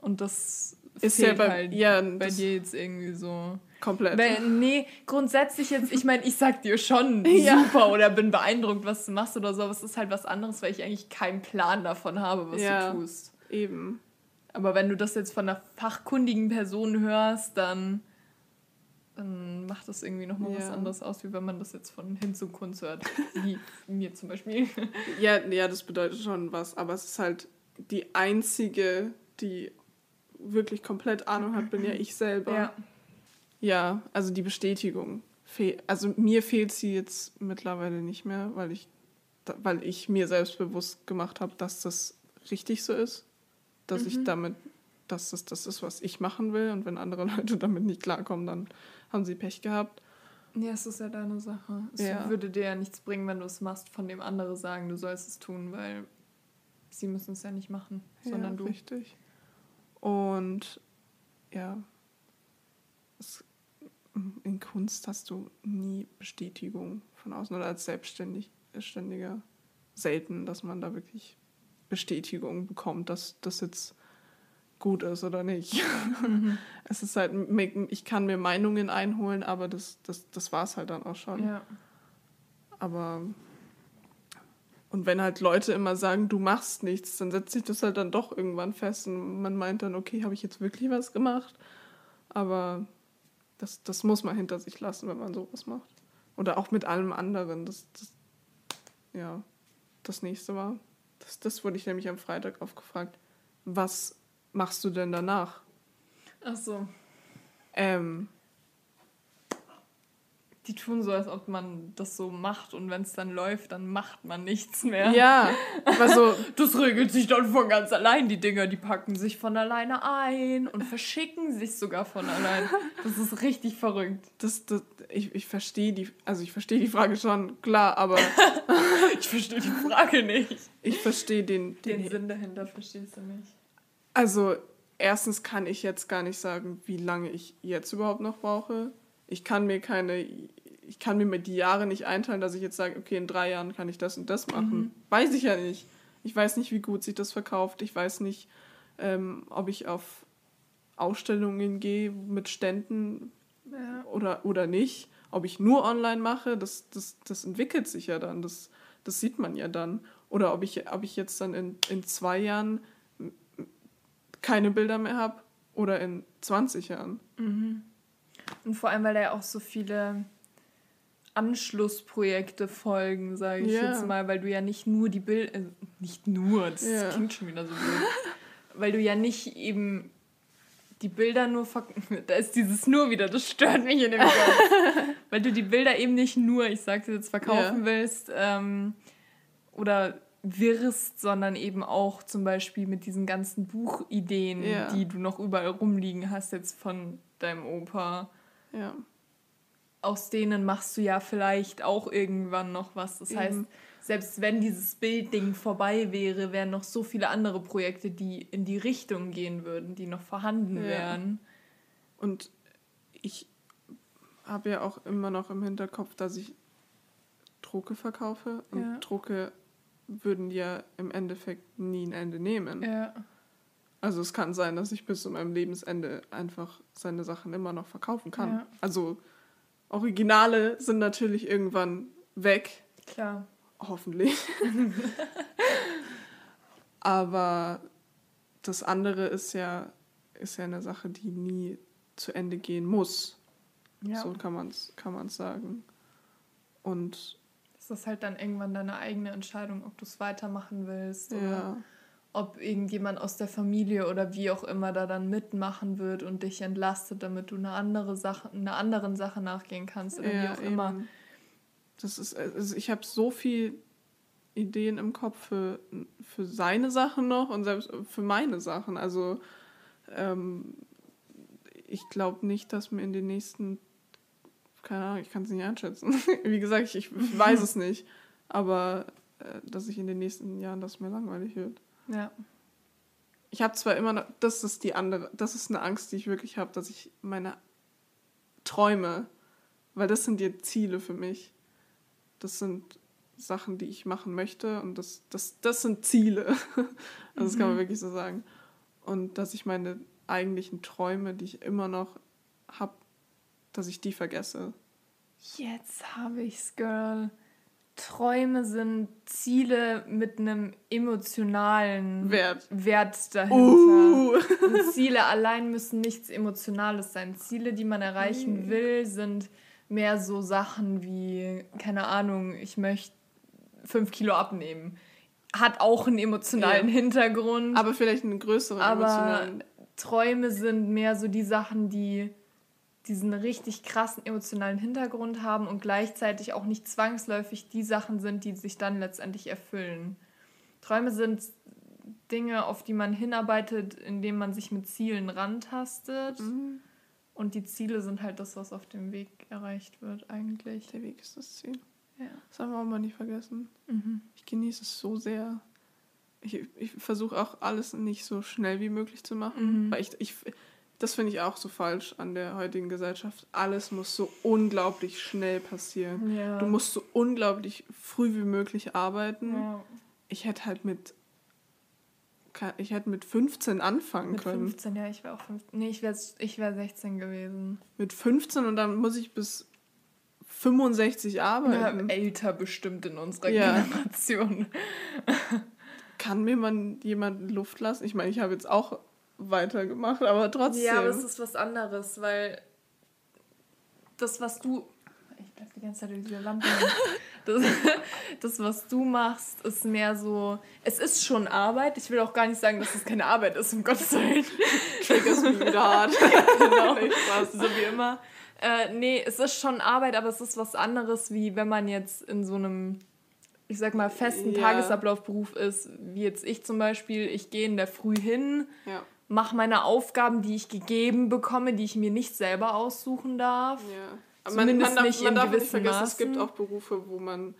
Speaker 2: Und das
Speaker 1: Ist
Speaker 2: fehlt
Speaker 1: ja bei-
Speaker 2: halt
Speaker 1: ja,
Speaker 2: bei dir jetzt irgendwie so.
Speaker 1: Komplett.
Speaker 2: Weil, nee, grundsätzlich jetzt, ich meine, ich sag dir schon
Speaker 1: Ja.
Speaker 2: super oder bin beeindruckt, was du machst oder so, aber es ist halt was anderes, weil ich eigentlich keinen Plan davon habe, was
Speaker 1: Ja.
Speaker 2: du tust.
Speaker 1: Eben.
Speaker 2: Aber wenn du das jetzt von einer fachkundigen Person hörst, dann, dann macht das irgendwie nochmal was
Speaker 1: Ja.
Speaker 2: anderes aus, wie wenn man das jetzt von hin zu Kunst hört. Wie mir zum Beispiel.
Speaker 1: Ja, ja, das bedeutet schon was, aber es ist halt die einzige, die wirklich komplett Ahnung hat, bin ja ich selber.
Speaker 2: Ja.
Speaker 1: Ja, also die Bestätigung. Also mir fehlt sie jetzt mittlerweile nicht mehr, weil ich, weil ich mir selbst bewusst gemacht habe, dass das richtig so ist. Dass ich damit, dass das das ist, was ich machen will. Und wenn andere Leute damit nicht klarkommen, dann haben sie Pech gehabt.
Speaker 2: Ja, es ist ja deine Sache. Es
Speaker 1: Ja.
Speaker 2: würde dir ja nichts bringen, wenn du es machst, von dem andere sagen, du sollst es tun, weil sie müssen es ja nicht machen, sondern
Speaker 1: ja,
Speaker 2: du.
Speaker 1: Richtig. Und ja, es, in Kunst hast du nie Bestätigung von außen oder als Selbstständig, Selbstständiger selten, dass man da wirklich Bestätigung bekommt, dass das jetzt gut ist oder nicht. Es ist halt, ich kann mir Meinungen einholen, aber das, das, das war es halt dann auch schon.
Speaker 2: Ja.
Speaker 1: Aber und wenn halt Leute immer sagen, du machst nichts, dann setzt sich das halt dann doch irgendwann fest und man meint dann, okay, habe ich jetzt wirklich was gemacht? Aber das, das muss man hinter sich lassen, wenn man sowas macht. Oder auch mit allem anderen. Das, das, ja, das nächste war. Das, das wurde ich nämlich am Freitag aufgefragt. Was machst du denn danach?
Speaker 2: Ach so.
Speaker 1: Ähm,
Speaker 2: Die tun so, als ob man das so macht und wenn es dann läuft, dann macht man nichts mehr.
Speaker 1: ja, also
Speaker 2: Das regelt sich dann von ganz allein. Die Dinger, die packen sich von alleine ein und verschicken sich sogar von allein. Das ist richtig verrückt.
Speaker 1: das, das, ich, ich verstehe die, also ich verstehe die Frage schon, klar, aber
Speaker 2: Ich verstehe die Frage nicht.
Speaker 1: ich verstehe den,
Speaker 2: Den
Speaker 1: den
Speaker 2: Sinn dahinter verstehst du nicht.
Speaker 1: Also, erstens kann ich jetzt gar nicht sagen, wie lange ich jetzt überhaupt noch brauche. Ich kann mir keine, ich kann mir die Jahre nicht einteilen, dass ich jetzt sage, okay, in drei Jahren kann ich das und das machen. Weiß ich ja nicht. Ich weiß nicht, wie gut sich das verkauft. Ich weiß nicht, ähm, ob ich auf Ausstellungen gehe mit Ständen ja. oder, oder nicht. Ob ich nur online mache, das, das, das entwickelt sich ja dann. Das, das sieht man ja dann. Oder ob ich, ob ich jetzt dann in, in zwei Jahren keine Bilder mehr habe oder in 20 Jahren.
Speaker 2: Mhm. Und vor allem, weil da ja auch so viele Anschlussprojekte folgen, sage ich yeah. jetzt mal, weil du ja nicht nur die Bilder, äh, nicht nur, das yeah. klingt schon wieder so blöd, weil du ja nicht eben die Bilder nur, da ist dieses nur wieder, das stört mich in dem Kopf, weil du die Bilder eben nicht nur, ich sag's jetzt, verkaufen yeah. willst ähm, oder wirst, sondern eben auch zum Beispiel mit diesen ganzen Buchideen, die du noch überall rumliegen hast, jetzt von deinem Opa. Ja. Aus denen machst du ja vielleicht auch irgendwann noch was. Das eben. heißt, selbst wenn dieses Bildding vorbei wäre, wären noch so viele andere Projekte, die in die Richtung gehen würden, die noch vorhanden ja. wären.
Speaker 1: Und ich habe ja auch immer noch im Hinterkopf, dass ich Drucke verkaufe und ja. Drucke würden ja im Endeffekt nie ein Ende nehmen. Ja. Also es kann sein, dass ich bis zu meinem Lebensende einfach seine Sachen immer noch verkaufen kann. Ja. Also Originale sind natürlich irgendwann weg. Klar. Hoffentlich. Aber das andere ist ja, ist ja eine Sache, die nie zu Ende gehen muss. Ja. So kann man es kann man's sagen. Und
Speaker 2: das ist halt dann irgendwann deine eigene Entscheidung, ob du es weitermachen willst ja. oder ob irgendjemand aus der Familie oder wie auch immer da dann mitmachen wird und dich entlastet, damit du eine andere Sache, einer anderen Sache nachgehen kannst oder ja, wie auch eben. immer.
Speaker 1: Das ist, also ich habe so viel Ideen im Kopf für, für seine Sachen noch und selbst für meine Sachen. Also ähm, ich glaube nicht, dass mir in den nächsten keine Ahnung, ich kann es nicht einschätzen. Wie gesagt, ich, ich weiß es nicht. Aber äh, dass ich in den nächsten Jahren das mir langweilig wird. Ja. Ich habe zwar immer noch, das ist die andere, das ist eine Angst, die ich wirklich habe, dass ich meine Träume, weil das sind die Ziele für mich. Das sind Sachen, die ich machen möchte und das, das, das sind Ziele. also das kann man mhm. wirklich so sagen. Und dass ich meine eigentlichen Träume, die ich immer noch habe, dass ich die vergesse.
Speaker 2: Jetzt habe ich's, Girl. Träume sind Ziele mit einem emotionalen Wert, Wert dahinter. Uh. Ziele allein müssen nichts Emotionales sein. Ziele, die man erreichen mhm. will, sind mehr so Sachen wie, keine Ahnung, ich möchte fünf Kilo abnehmen. Hat auch einen emotionalen ja. Hintergrund.
Speaker 1: Aber vielleicht einen größeren
Speaker 2: aber emotionalen. Träume sind mehr so die Sachen, die diesen richtig krassen emotionalen Hintergrund haben und gleichzeitig auch nicht zwangsläufig die Sachen sind, die sich dann letztendlich erfüllen. Träume sind Dinge, auf die man hinarbeitet, indem man sich mit Zielen rantastet. Mhm. Und die Ziele sind halt das, was auf dem Weg erreicht wird, eigentlich.
Speaker 1: Der Weg ist das Ziel. Ja. Das haben wir auch mal nicht vergessen. Mhm. Ich genieße es so sehr. Ich, ich versuche auch alles nicht so schnell wie möglich zu machen, mhm. weil ich, ich, das finde ich auch so falsch an der heutigen Gesellschaft. Alles muss so unglaublich schnell passieren. Ja. Du musst so unglaublich früh wie möglich arbeiten. Ja. Ich hätte halt mit ich hätte mit 15 anfangen
Speaker 2: mit
Speaker 1: können.
Speaker 2: Mit 15, ja, ich wäre auch 15. Nee, ich wäre ich wär 16 gewesen.
Speaker 1: Mit 15 und dann muss ich bis 65 arbeiten.
Speaker 2: Ja, älter bestimmt in unserer ja. Generation.
Speaker 1: Kann mir man jemanden Luft lassen? Ich meine, ich habe jetzt auch weitergemacht, aber trotzdem.
Speaker 2: Ja, aber es ist was anderes, weil das, was du. Ich bleib die ganze Zeit in dieser Lampe. das, das, was du machst, ist mehr so. Es ist schon Arbeit. Ich will auch gar nicht sagen, dass es keine Arbeit ist, um Gottes Willen. Triggers mich wieder hart. genau. so wie immer. Äh, nee, es ist schon Arbeit, aber es ist was anderes, wie wenn man jetzt in so einem ich sag mal, festen ja. Tagesablaufberuf ist, wie jetzt ich zum Beispiel, ich gehe in der Früh hin, ja mache meine Aufgaben, die ich gegeben bekomme, die ich mir nicht selber aussuchen darf. Ja. Aber Zumindest
Speaker 1: man, man darf, man darf nicht vergessen, Maßen. es gibt auch Berufe, wo man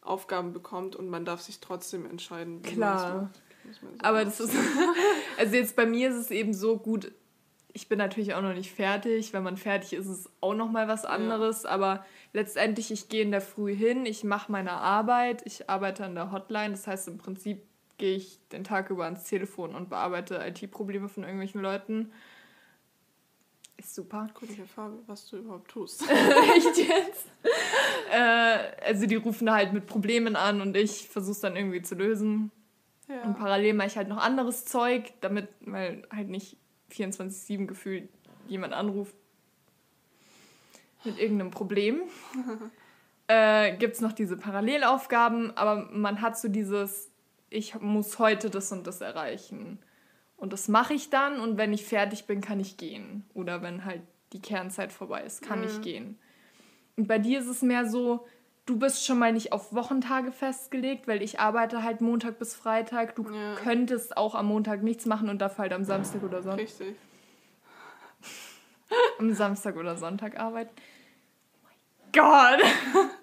Speaker 1: Aufgaben bekommt und man darf sich trotzdem entscheiden, wie Klar.
Speaker 2: So Aber das ist, also jetzt bei mir ist es eben so gut, ich bin natürlich auch noch nicht fertig. Wenn man fertig ist, ist es auch noch mal was anderes. Ja. Aber letztendlich, ich gehe in der Früh hin, ich mache meine Arbeit, ich arbeite an der Hotline. Das heißt, im Prinzip gehe ich den Tag über ans Telefon und bearbeite IT-Probleme von irgendwelchen Leuten. Ist super.
Speaker 1: Gut, ich erfahre, was du überhaupt tust.
Speaker 2: Echt jetzt? äh, also die rufen da halt mit Problemen an und ich versuche es dann irgendwie zu lösen.
Speaker 1: Ja.
Speaker 2: Und parallel mache ich halt noch anderes Zeug, damit, weil halt nicht 24-7 gefühlt jemand anruft mit irgendeinem Problem. äh, Gibt es noch diese Parallelaufgaben, aber man hat so dieses, ich muss heute das und das erreichen. Und das mache ich dann und wenn ich fertig bin, kann ich gehen. Oder wenn halt die Kernzeit vorbei ist, kann
Speaker 1: Mhm.
Speaker 2: ich gehen. Und bei dir ist es mehr so, du bist schon mal nicht auf Wochentage festgelegt, weil ich arbeite halt Montag bis Freitag. Du
Speaker 1: Ja.
Speaker 2: könntest auch am Montag nichts machen und dafür halt am Samstag oder Sonntag,
Speaker 1: Richtig.
Speaker 2: am Samstag oder Sonntag arbeiten. Oh mein Gott!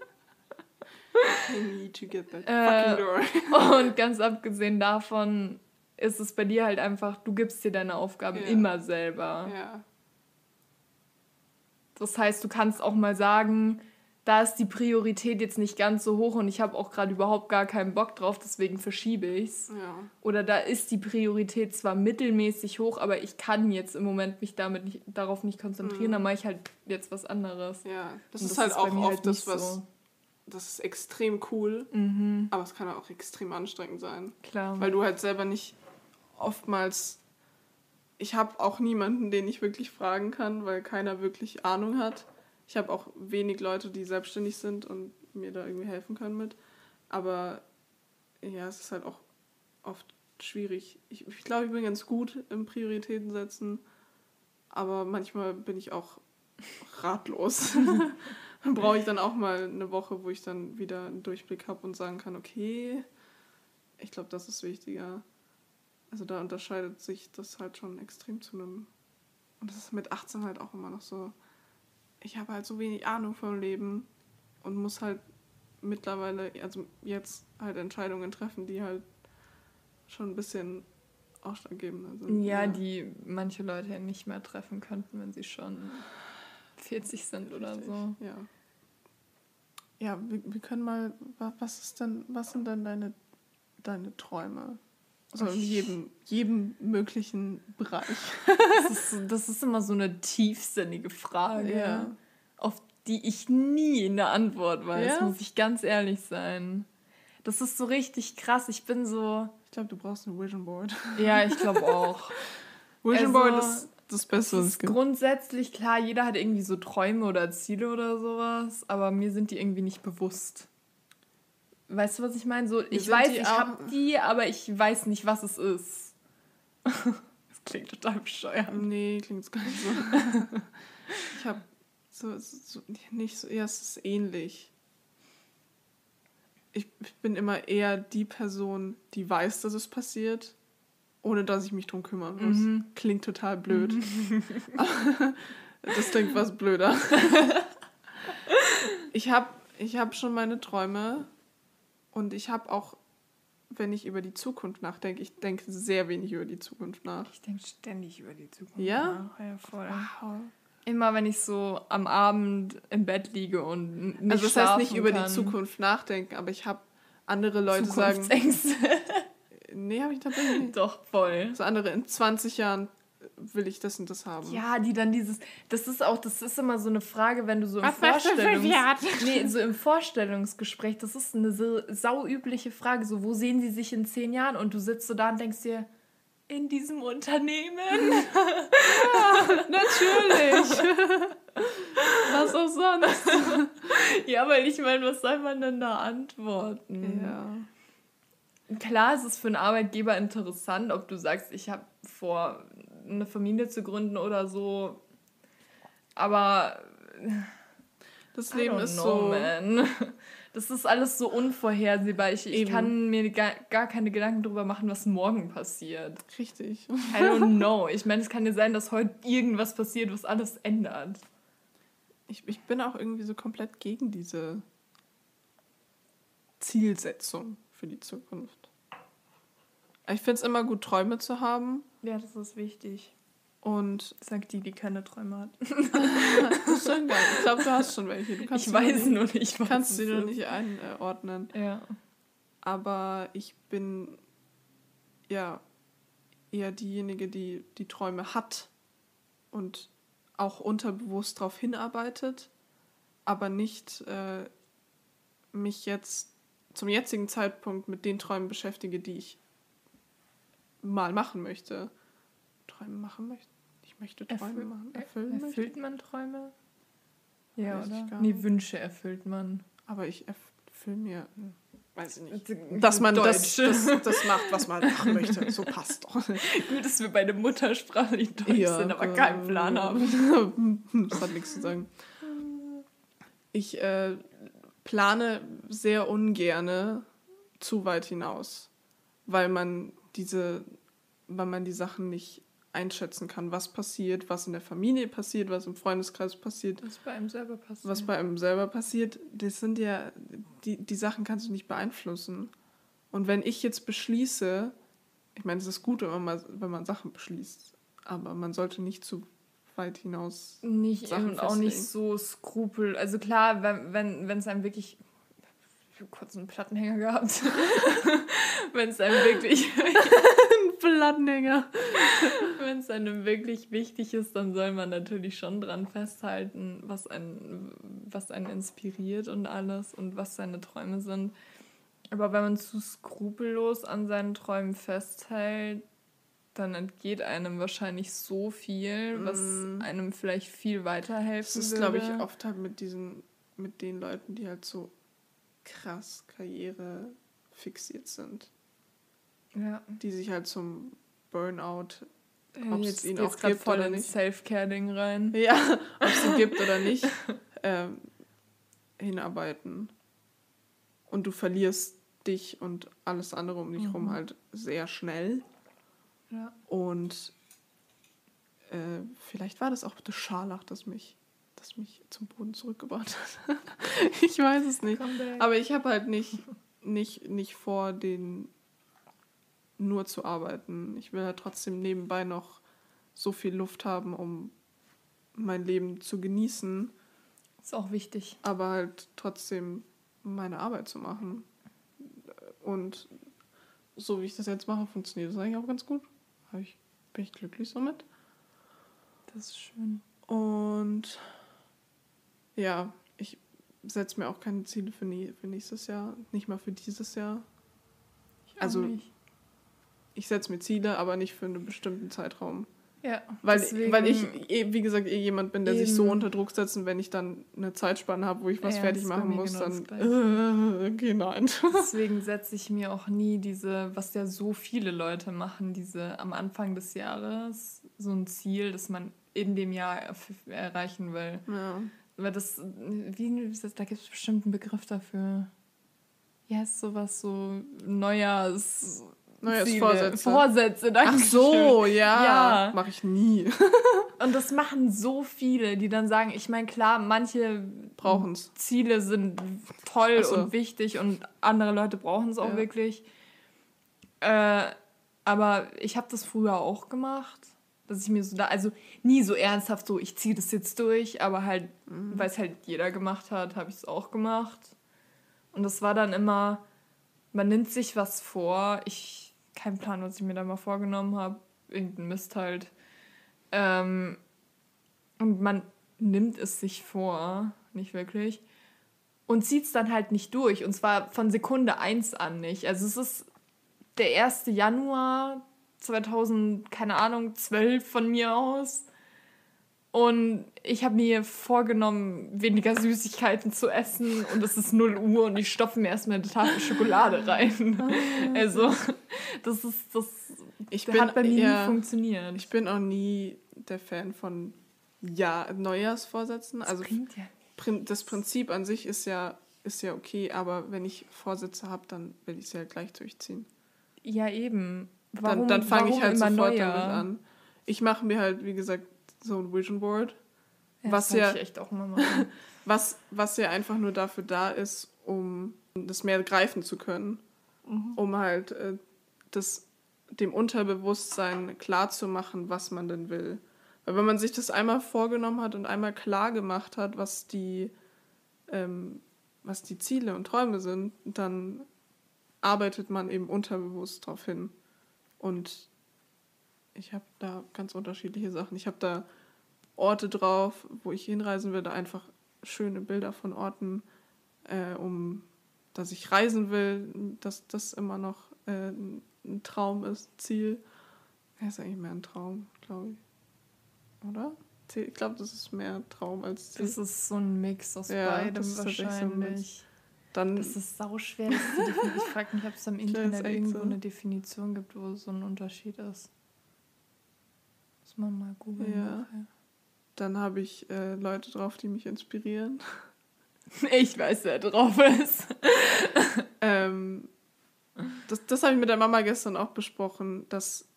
Speaker 1: I need to get that
Speaker 2: Äh,
Speaker 1: fucking door.
Speaker 2: Und ganz abgesehen davon ist es bei dir halt einfach, du gibst dir deine Aufgaben
Speaker 1: Ja.
Speaker 2: immer selber.
Speaker 1: Ja.
Speaker 2: Das heißt, du kannst auch mal sagen, da ist die Priorität jetzt nicht ganz so hoch und ich habe auch gerade überhaupt gar keinen Bock drauf, deswegen verschiebe ich's.
Speaker 1: Ja.
Speaker 2: Oder da ist die Priorität zwar mittelmäßig hoch, aber ich kann jetzt im Moment mich damit nicht, darauf nicht konzentrieren, dann mache ich halt jetzt was anderes.
Speaker 1: Ja. Das
Speaker 2: Und
Speaker 1: ist halt
Speaker 2: bei
Speaker 1: auch
Speaker 2: mir
Speaker 1: oft
Speaker 2: halt
Speaker 1: das, was.
Speaker 2: so.
Speaker 1: Das ist extrem cool,
Speaker 2: Mhm,
Speaker 1: aber es kann auch extrem anstrengend sein.
Speaker 2: klar.
Speaker 1: Weil du halt selber nicht oftmals. Ich habe auch niemanden, den ich wirklich fragen kann, weil keiner wirklich Ahnung hat. Ich habe auch wenig Leute, die selbstständig sind und mir da irgendwie helfen können mit. Aber ja, es ist halt auch oft schwierig. Ich, ich glaube, ich bin ganz gut im Prioritäten setzen, aber manchmal bin ich auch ratlos. dann brauche ich dann auch mal eine Woche, wo ich dann wieder einen Durchblick habe und sagen kann, okay, ich glaube, das ist wichtiger. Also da unterscheidet sich das halt schon extrem zu einem. Und das ist mit 18 halt auch immer noch so. Ich habe halt so wenig Ahnung vom Leben und muss halt mittlerweile, also jetzt halt Entscheidungen treffen, die halt schon ein bisschen ausschlaggebender sind.
Speaker 2: Ja, die manche Leute ja nicht mehr treffen könnten, wenn sie schon 40 sind oder
Speaker 1: Richtig,
Speaker 2: so.
Speaker 1: Ja. Ja, wir, wir können mal, wa- was ist denn, was sind denn deine, deine Träume? Also in jedem, jedem möglichen Bereich.
Speaker 2: Das ist, so- das ist immer so eine tiefsinnige Frage,
Speaker 1: Ja.
Speaker 2: auf die ich nie eine Antwort weiß,
Speaker 1: Ja?
Speaker 2: muss ich ganz ehrlich sein. Das ist so richtig krass. Ich bin so.
Speaker 1: Ich glaube, du brauchst ein Vision Board.
Speaker 2: Ja, ich glaube auch.
Speaker 1: Vision
Speaker 2: Also,
Speaker 1: Board ist das Beste,
Speaker 2: Das
Speaker 1: was es
Speaker 2: ist
Speaker 1: gibt.
Speaker 2: grundsätzlich klar, jeder hat irgendwie so Träume oder Ziele oder sowas, aber mir sind die irgendwie nicht bewusst. Weißt du, was ich meine? So, ich weiß, ich habe die, aber ich weiß nicht, was es ist. das klingt total bescheuert.
Speaker 1: Nee, klingt gar nicht so. ich habe so, so, nicht so, ja, es ist ähnlich. Ich, ich bin immer eher die Person, die weiß, dass es passiert, ohne dass ich mich drum kümmern muss.
Speaker 2: Mhm.
Speaker 1: Klingt total blöd. das klingt was blöder. ich habe ich hab schon meine Träume und ich habe auch, wenn ich über die Zukunft nachdenke, ich denke sehr wenig über die Zukunft nach.
Speaker 2: Ich denke ständig über die Zukunft.
Speaker 1: Ja?
Speaker 2: nach. Ja, voll.
Speaker 1: Wow.
Speaker 2: Immer wenn ich so am Abend im Bett liege und nicht
Speaker 1: Also das heißt nicht über
Speaker 2: kann.
Speaker 1: die Zukunft nachdenken, aber ich habe andere Leute sagen. Nee, habe ich tatsächlich nicht.
Speaker 2: Doch, voll.
Speaker 1: So andere, in 20 Jahren will ich das und das haben.
Speaker 2: Ja, die dann dieses, das ist auch, das ist immer so eine Frage, wenn du so im
Speaker 1: Was machst du für
Speaker 2: Vorstellungs nee, so im Vorstellungsgespräch, das ist eine so sauübliche Frage, so wo sehen sie sich in zehn Jahren und du sitzt so da und denkst dir, in diesem Unternehmen.
Speaker 1: Natürlich. Was auch sonst.
Speaker 2: ja, weil ich meine, was soll man denn da antworten?
Speaker 1: Ja.
Speaker 2: Klar, es ist für einen Arbeitgeber interessant, ob du sagst, ich habe vor, eine Familie zu gründen oder so. Aber
Speaker 1: Das Leben ist
Speaker 2: know,
Speaker 1: so.
Speaker 2: man. Das ist alles so unvorhersehbar. Ich, ich kann mir gar, gar keine Gedanken darüber machen, was morgen passiert.
Speaker 1: Richtig.
Speaker 2: I don't know. Ich meine, es kann ja sein, dass heute irgendwas passiert, was alles ändert.
Speaker 1: Ich, ich bin auch irgendwie so komplett gegen diese Zielsetzung für die Zukunft. Ich finde es immer gut, Träume zu haben.
Speaker 2: Ja, das ist wichtig.
Speaker 1: Und
Speaker 2: Sagt die, die keine Träume hat.
Speaker 1: schon geil. Ich glaube, du hast schon welche. Du kannst
Speaker 2: ich weiß
Speaker 1: nicht,
Speaker 2: nur nicht, was
Speaker 1: kannst sie nur nicht einordnen.
Speaker 2: Ja.
Speaker 1: Aber ich bin ja eher diejenige, die die Träume hat und auch unterbewusst darauf hinarbeitet, aber nicht äh, mich jetzt zum jetzigen Zeitpunkt mit den Träumen beschäftige, die ich mal machen möchte. Träume machen möchte. Ich möchte Träume
Speaker 2: Erfüll
Speaker 1: machen.
Speaker 2: Erfüllen erfüllt man Träume? Ja,
Speaker 1: Weiß
Speaker 2: oder? Nee,
Speaker 1: nicht.
Speaker 2: Wünsche erfüllt man.
Speaker 1: Aber ich erfülle mir, hm, weiß ich nicht, dass man das, das, das macht, was man machen möchte. So passt doch.
Speaker 2: Gut, dass wir beide muttersprachlich deutsch sind, aber
Speaker 1: äh,
Speaker 2: keinen Plan haben.
Speaker 1: Das hat nichts zu sagen. Ich äh, plane sehr ungerne zu weit hinaus, weil man diese, weil man die Sachen nicht einschätzen kann, was passiert, was in der Familie passiert, was im Freundeskreis passiert,
Speaker 2: Was bei einem selber passiert.
Speaker 1: was bei einem selber passiert. Das sind ja, die, die Sachen kannst du nicht beeinflussen. Und wenn ich jetzt beschließe, ich meine, es ist gut, wenn man, wenn man Sachen beschließt, aber man sollte nicht zu weit hinaus
Speaker 2: nicht
Speaker 1: Sachen
Speaker 2: und auch nicht so skrupel. Also klar, wenn wenn wenn es einem wirklich ich hab kurz einen Plattenhänger gehabt. wenn es einem wirklich
Speaker 1: Plattenhänger.
Speaker 2: wenn es einem wirklich wichtig ist, dann soll man natürlich schon dran festhalten, was einen was einen inspiriert und alles und was seine Träume sind. Aber wenn man zu skrupellos an seinen Träumen festhält, dann entgeht einem wahrscheinlich so viel, was
Speaker 1: Mm.
Speaker 2: einem vielleicht viel
Speaker 1: Das
Speaker 2: weiterhelfen
Speaker 1: ist,
Speaker 2: würde.
Speaker 1: glaube ich, oft halt mit diesen, mit den Leuten, die halt so krass Karriere fixiert sind.
Speaker 2: Ja.
Speaker 1: Die sich halt zum Burnout,
Speaker 2: Äh,
Speaker 1: Ob's
Speaker 2: jetzt
Speaker 1: ihn auch gibt
Speaker 2: voll
Speaker 1: oder nicht.
Speaker 2: Self-Care-Ding rein.
Speaker 1: ja, ob es sie gibt oder nicht, ähm, hinarbeiten. Und du verlierst dich und alles andere um dich
Speaker 2: Mhm.
Speaker 1: rum halt sehr schnell.
Speaker 2: Ja.
Speaker 1: Und äh, vielleicht war das auch das Scharlach, das mich, das mich zum Boden zurückgebracht hat. ich weiß es nicht. Aber ich habe halt nicht, nicht, nicht vor, den nur zu arbeiten. Ich will halt trotzdem nebenbei noch so viel Luft haben, um mein Leben zu genießen,
Speaker 2: Ist auch wichtig.
Speaker 1: aber halt trotzdem meine Arbeit zu machen. Und so wie ich das jetzt mache, funktioniert das eigentlich auch ganz gut. Ich, bin ich glücklich somit.
Speaker 2: Das ist schön.
Speaker 1: Und ja, ich setze mir auch keine Ziele für, nie, für nächstes Jahr, nicht mal für dieses Jahr.
Speaker 2: Ich
Speaker 1: Also,
Speaker 2: nicht.
Speaker 1: Ich setze mir Ziele, aber nicht für einen bestimmten Zeitraum.
Speaker 2: Ja,
Speaker 1: Weil,
Speaker 2: deswegen-
Speaker 1: weil ich, eh, wie gesagt, eh jemand bin, der sich so
Speaker 2: Eben.
Speaker 1: unter Druck setzt und wenn ich dann eine Zeitspanne habe, wo ich was
Speaker 2: Ja,
Speaker 1: fertig machen muss,
Speaker 2: genau
Speaker 1: dann äh, okay, nein.
Speaker 2: Deswegen setze ich mir auch nie diese, was ja so viele Leute machen, diese am Anfang des Jahres, so ein Ziel, das man in dem Jahr erreichen will.
Speaker 1: Ja.
Speaker 2: Weil das, wie, da gibt es bestimmt einen Begriff dafür. Ja, ist sowas so Neujahrs...
Speaker 1: Neujahrsvorsätze.
Speaker 2: Vorsätze, danke
Speaker 1: Ach so, ja.
Speaker 2: Ja.
Speaker 1: Mache ich nie.
Speaker 2: Und das machen so viele, die dann sagen, ich meine, klar, manche
Speaker 1: Brauchen's.
Speaker 2: Ziele sind toll
Speaker 1: so.
Speaker 2: und wichtig und andere Leute brauchen es auch
Speaker 1: Ja.
Speaker 2: wirklich. Äh, aber ich habe das früher auch gemacht, dass ich mir so da, also nie so ernsthaft so, ich ziehe das jetzt durch, aber halt,
Speaker 1: Mhm.
Speaker 2: weil es halt jeder gemacht hat, habe ich es auch gemacht. Und das war dann immer, man nimmt sich was vor, ich, kein Plan, was ich mir da mal vorgenommen habe, irgendein Mist halt. Ähm, und man nimmt es sich vor, nicht wirklich, und zieht es dann halt nicht durch. Und zwar von Sekunde 1 an nicht. Also es ist der 1. Januar 2000, keine Ahnung, 12 von mir aus. Und ich habe mir vorgenommen, weniger Süßigkeiten zu essen. Und es ist 0 Uhr und ich stopfe mir erstmal eine Tafel Schokolade rein. Also, das ist, das
Speaker 1: Ich
Speaker 2: hat
Speaker 1: bin,
Speaker 2: bei mir
Speaker 1: ja,
Speaker 2: nie funktioniert.
Speaker 1: ich bin auch nie der Fan von ja, Neujahrsvorsätzen. Also
Speaker 2: klingt ja
Speaker 1: das Prinzip an sich ist ja, ist ja okay, aber wenn ich Vorsätze habe, dann will ich sie halt gleich durchziehen.
Speaker 2: Ja, eben.
Speaker 1: dann dann fange ich
Speaker 2: warum
Speaker 1: halt sofort
Speaker 2: Neujahr?
Speaker 1: damit an. Ich mache mir halt, wie gesagt, so ein Vision Board,
Speaker 2: Ja,
Speaker 1: was ja- was, was ja einfach nur dafür da ist, um das mehr greifen zu können,
Speaker 2: Mhm.
Speaker 1: um halt äh, das, dem Unterbewusstsein klar zu machen, was man denn will. Weil wenn man sich das einmal vorgenommen hat und einmal klar gemacht hat, was die, ähm, was die Ziele und Träume sind, dann arbeitet man eben unterbewusst darauf hin. Und ich habe da ganz unterschiedliche Sachen. Ich habe da Orte drauf, wo ich hinreisen will, da einfach schöne Bilder von Orten, äh, um dass ich reisen will, dass das immer noch äh, ein Traum ist, Ziel. Ja, ist eigentlich mehr ein Traum, glaube ich. Oder? Ich glaube, das ist mehr Traum als
Speaker 2: Ziel. Das ist so ein Mix aus ja, beidem wahrscheinlich. So Dann, das ist sauschwer, das. Ich frage mich, ob es am Internet irgendwo so. eine Definition gibt, wo so ein Unterschied ist. Man mal googeln. Ja.
Speaker 1: Dann habe ich äh, Leute drauf, die mich inspirieren.
Speaker 2: Ich weiß, wer drauf ist.
Speaker 1: ähm, das das habe ich mit der Mama gestern auch besprochen, dass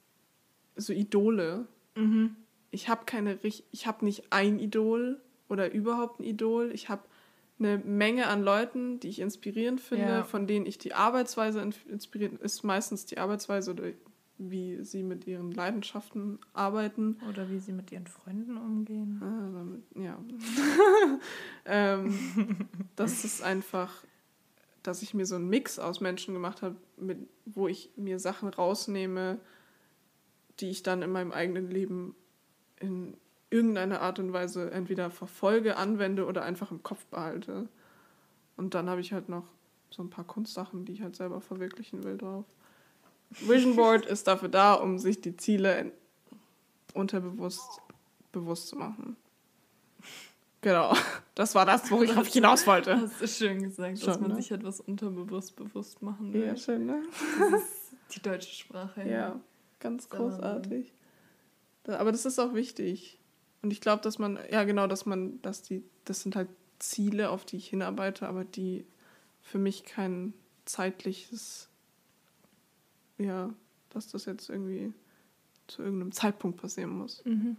Speaker 1: so Idole. Mhm. Ich habe keine ich habe nicht ein Idol oder überhaupt ein Idol. Ich habe eine Menge an Leuten, die ich inspirierend finde, ja. von denen ich die Arbeitsweise inspiriert ist meistens die Arbeitsweise oder wie sie mit ihren Leidenschaften arbeiten.
Speaker 2: Oder wie sie mit ihren Freunden umgehen.
Speaker 1: Ah, damit, ja. ähm, das ist einfach, dass ich mir so einen Mix aus Menschen gemacht habe, mit, wo ich mir Sachen rausnehme, die ich dann in meinem eigenen Leben in irgendeiner Art und Weise entweder verfolge, anwende oder einfach im Kopf behalte. Und dann habe ich halt noch so ein paar Kunstsachen, die ich halt selber verwirklichen will drauf. Vision Board ist dafür da, um sich die Ziele unterbewusst bewusst zu machen. Genau. Das war das, wo ich hinaus wollte.
Speaker 2: Hast du schön gesagt, Schon, dass man ne? sich etwas unterbewusst bewusst machen will.
Speaker 1: Ja, schön, ne?
Speaker 2: Das ist die deutsche Sprache.
Speaker 1: Ja, ganz großartig. Aber das ist auch wichtig. Und ich glaube, dass man, ja genau, dass man, dass die, das sind halt Ziele, auf die ich hinarbeite, aber die für mich kein zeitliches ja, dass das jetzt irgendwie zu irgendeinem Zeitpunkt passieren muss. Mhm.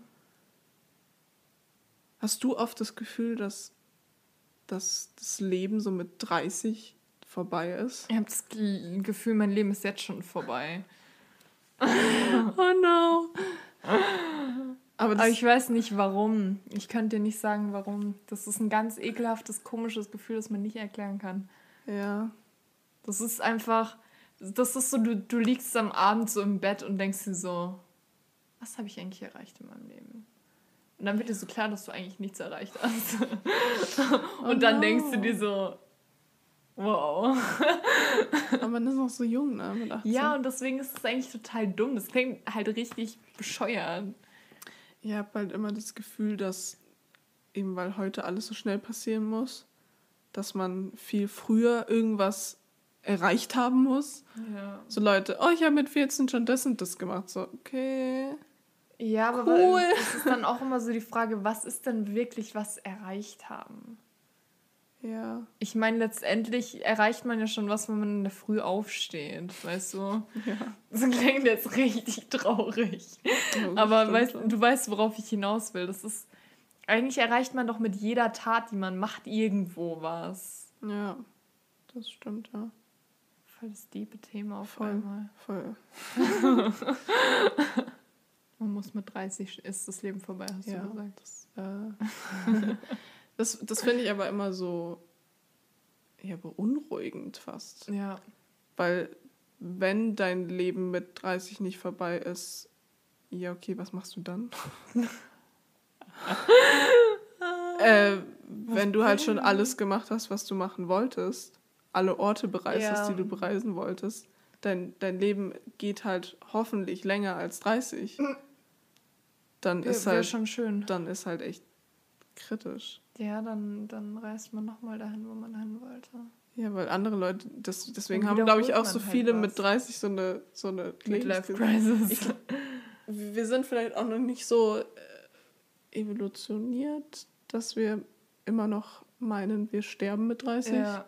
Speaker 1: Hast du oft das Gefühl, dass, dass das Leben so mit 30 vorbei ist?
Speaker 2: Ich habe das Gefühl, mein Leben ist jetzt schon vorbei.
Speaker 1: oh no.
Speaker 2: Aber, Aber, ich weiß nicht warum. Ich könnte dir nicht sagen, warum. Das ist ein ganz ekelhaftes, komisches Gefühl, das man nicht erklären kann.
Speaker 1: Ja.
Speaker 2: Das ist einfach, das ist so, du, du liegst am Abend so im Bett und denkst dir so, was habe ich eigentlich erreicht in meinem Leben? Und dann wird dir so klar, dass du eigentlich nichts erreicht hast. und oh dann no. denkst du dir so, wow.
Speaker 1: Aber man ist noch so jung, ne?
Speaker 2: Mit 18. Ja, und deswegen ist es eigentlich total dumm. Das klingt halt richtig bescheuert.
Speaker 1: Ich habe halt immer das Gefühl, dass eben weil heute alles so schnell passieren muss, dass man viel früher irgendwas erreicht haben muss. Ja. So Leute, oh, ich habe mit 14 schon das und das gemacht. So, okay.
Speaker 2: Ja, aber cool. es ist dann auch immer so die Frage, was ist denn wirklich was erreicht haben?
Speaker 1: Ja.
Speaker 2: Ich meine, letztendlich erreicht man ja schon was, wenn man in der Früh aufsteht, weißt du? Ja. Das klingt jetzt richtig traurig. Ja, aber weißt, du weißt, worauf ich hinaus will. Das ist, eigentlich erreicht man doch mit jeder Tat, die man macht, irgendwo was.
Speaker 1: Ja, das stimmt, ja
Speaker 2: voll das diebe Thema auf
Speaker 1: voll, einmal. Voll.
Speaker 2: Man muss mit 30 ist das Leben vorbei, hast ja, du gesagt.
Speaker 1: Das, äh, das, das finde ich aber immer so ja, beunruhigend fast.
Speaker 2: Ja.
Speaker 1: Weil wenn dein Leben mit 30 nicht vorbei ist, ja, okay, was machst du dann? äh, wenn du halt schon alles gemacht hast, was du machen wolltest, alle Orte bereist die du bereisen wolltest, dein, dein Leben geht halt hoffentlich länger als 30. Dann ist halt
Speaker 2: schon schön.
Speaker 1: Dann ist halt echt kritisch.
Speaker 2: Ja, dann, dann reist man nochmal dahin, wo man hin wollte.
Speaker 1: Ja, weil andere Leute, das, deswegen haben, glaube ich, auch so halt viele was. mit 30 so eine, so eine Midlife Crisis. wir sind vielleicht auch noch nicht so äh, evolutioniert, dass wir immer noch meinen, wir sterben mit 30. Ja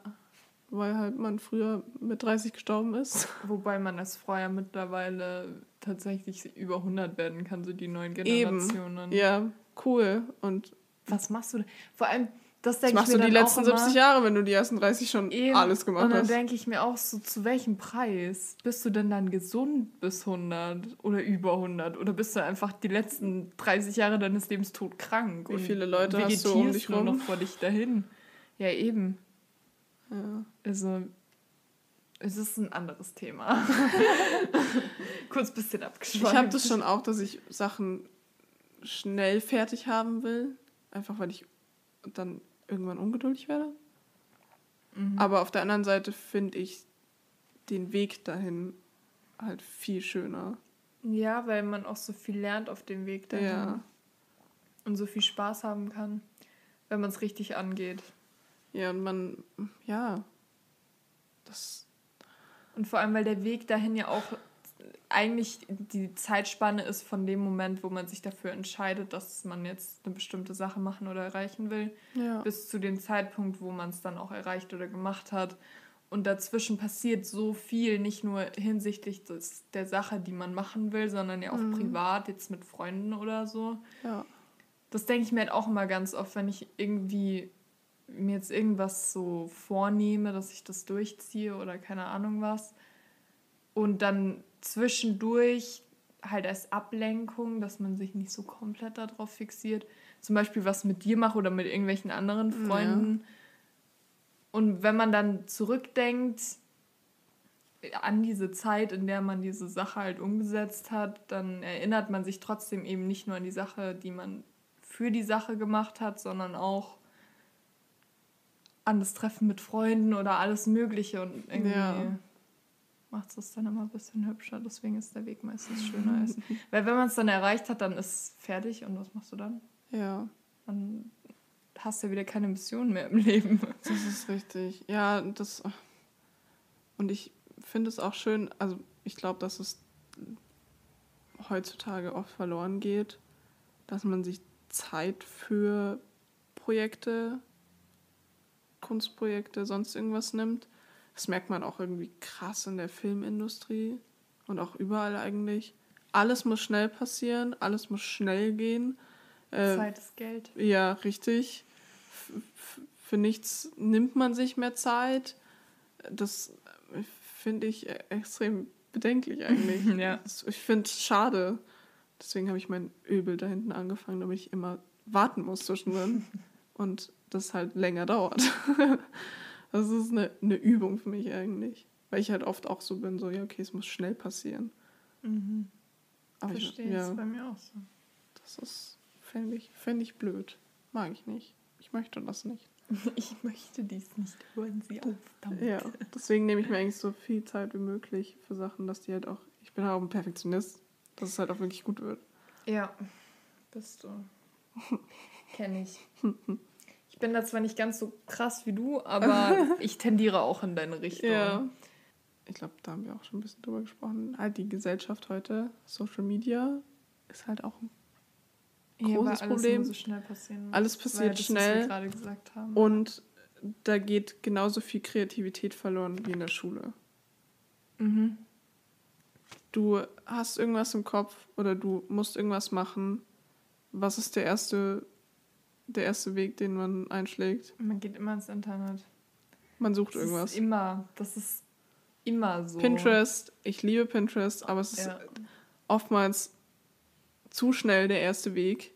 Speaker 1: weil halt man früher mit 30 gestorben ist.
Speaker 2: Wobei man als Frau ja mittlerweile tatsächlich über 100 werden kann, so die neuen Generationen.
Speaker 1: Eben. Ja, cool. Und
Speaker 2: was machst du? Vor allem, das denke
Speaker 1: ich mir machst du die letzten 70 Jahre, wenn du die ersten 30 schon eben. alles gemacht hast.
Speaker 2: Und dann denke ich mir auch so, zu welchem Preis? Bist du denn dann gesund bis 100 oder über 100? Oder bist du einfach die letzten 30 Jahre deines Lebens todkrank?
Speaker 1: Wie viele Leute hast du um dich rum?
Speaker 2: noch vor dich dahin? Ja, eben.
Speaker 1: Ja.
Speaker 2: Also, Es ist ein anderes Thema. Kurz ein bisschen abgeschweift.
Speaker 1: Ich habe das schon auch, dass ich Sachen schnell fertig haben will. Einfach weil ich dann irgendwann ungeduldig werde. Mhm. Aber auf der anderen Seite finde ich den Weg dahin halt viel schöner.
Speaker 2: Ja, weil man auch so viel lernt auf dem Weg dahin. Ja. Und so viel Spaß haben kann, wenn man es richtig angeht.
Speaker 1: Ja, und man, ja, das.
Speaker 2: Und vor allem, weil der Weg dahin ja auch eigentlich die Zeitspanne ist von dem Moment, wo man sich dafür entscheidet, dass man jetzt eine bestimmte Sache machen oder erreichen will, ja. bis zu dem Zeitpunkt, wo man es dann auch erreicht oder gemacht hat. Und dazwischen passiert so viel, nicht nur hinsichtlich des, der Sache, die man machen will, sondern ja auch mhm. privat, jetzt mit Freunden oder so. Ja. Das denke ich mir halt auch immer ganz oft, wenn ich irgendwie mir jetzt irgendwas so vornehme, dass ich das durchziehe oder keine Ahnung was. Und dann zwischendurch halt als Ablenkung, dass man sich nicht so komplett darauf fixiert. Zum Beispiel was mit dir mache oder mit irgendwelchen anderen Freunden. Ja. Und wenn man dann zurückdenkt an diese Zeit, in der man diese Sache halt umgesetzt hat, dann erinnert man sich trotzdem eben nicht nur an die Sache, die man für die Sache gemacht hat, sondern auch an das Treffen mit Freunden oder alles Mögliche und irgendwie ja. macht es dann immer ein bisschen hübscher. Deswegen ist der Weg meistens schöner. Als, weil wenn man es dann erreicht hat, dann ist es fertig und was machst du dann? Ja. Dann hast du ja wieder keine Mission mehr im Leben.
Speaker 1: Das ist richtig. Ja, das. Und ich finde es auch schön, also ich glaube, dass es heutzutage oft verloren geht, dass man sich Zeit für Projekte Kunstprojekte, sonst irgendwas nimmt. Das merkt man auch irgendwie krass in der Filmindustrie und auch überall eigentlich. Alles muss schnell passieren, alles muss schnell gehen.
Speaker 2: Äh, Zeit ist Geld.
Speaker 1: Ja, richtig. F für nichts nimmt man sich mehr Zeit. Das finde ich extrem bedenklich eigentlich. ja. Ich finde es schade. Deswegen habe ich mein Öbel da hinten angefangen, damit ich immer warten muss zwischendrin. Und das halt länger dauert. das ist eine, eine Übung für mich eigentlich. Weil ich halt oft auch so bin, so, ja, okay, es muss schnell passieren. Mhm. Aber Verstehe, ich, ja, ist bei mir auch so. Das ist, fände ich, fänd ich blöd. Mag ich nicht. Ich möchte das nicht.
Speaker 2: Ich möchte dies nicht. Hören Sie auf
Speaker 1: damit. Ja, deswegen nehme ich mir eigentlich so viel Zeit wie möglich für Sachen, dass die halt auch. Ich bin halt auch ein Perfektionist, dass es halt auch wirklich gut wird.
Speaker 2: Ja, bist du. Kenne ich. Ich bin da zwar nicht ganz so krass wie du, aber ich tendiere auch in deine Richtung. Ja.
Speaker 1: Ich glaube, da haben wir auch schon ein bisschen drüber gesprochen. Halt die Gesellschaft heute, Social Media, ist halt auch ein großes ja, alles Problem. So schnell passieren. Alles passiert das, schnell. gerade gesagt haben. Und da geht genauso viel Kreativität verloren wie in der Schule. Mhm. Du hast irgendwas im Kopf oder du musst irgendwas machen. Was ist der erste der erste Weg, den man einschlägt.
Speaker 2: Man geht immer ins Internet.
Speaker 1: Man sucht das irgendwas.
Speaker 2: Ist immer, das ist immer so.
Speaker 1: Pinterest, ich liebe Pinterest, aber es ist ja. oftmals zu schnell der erste Weg.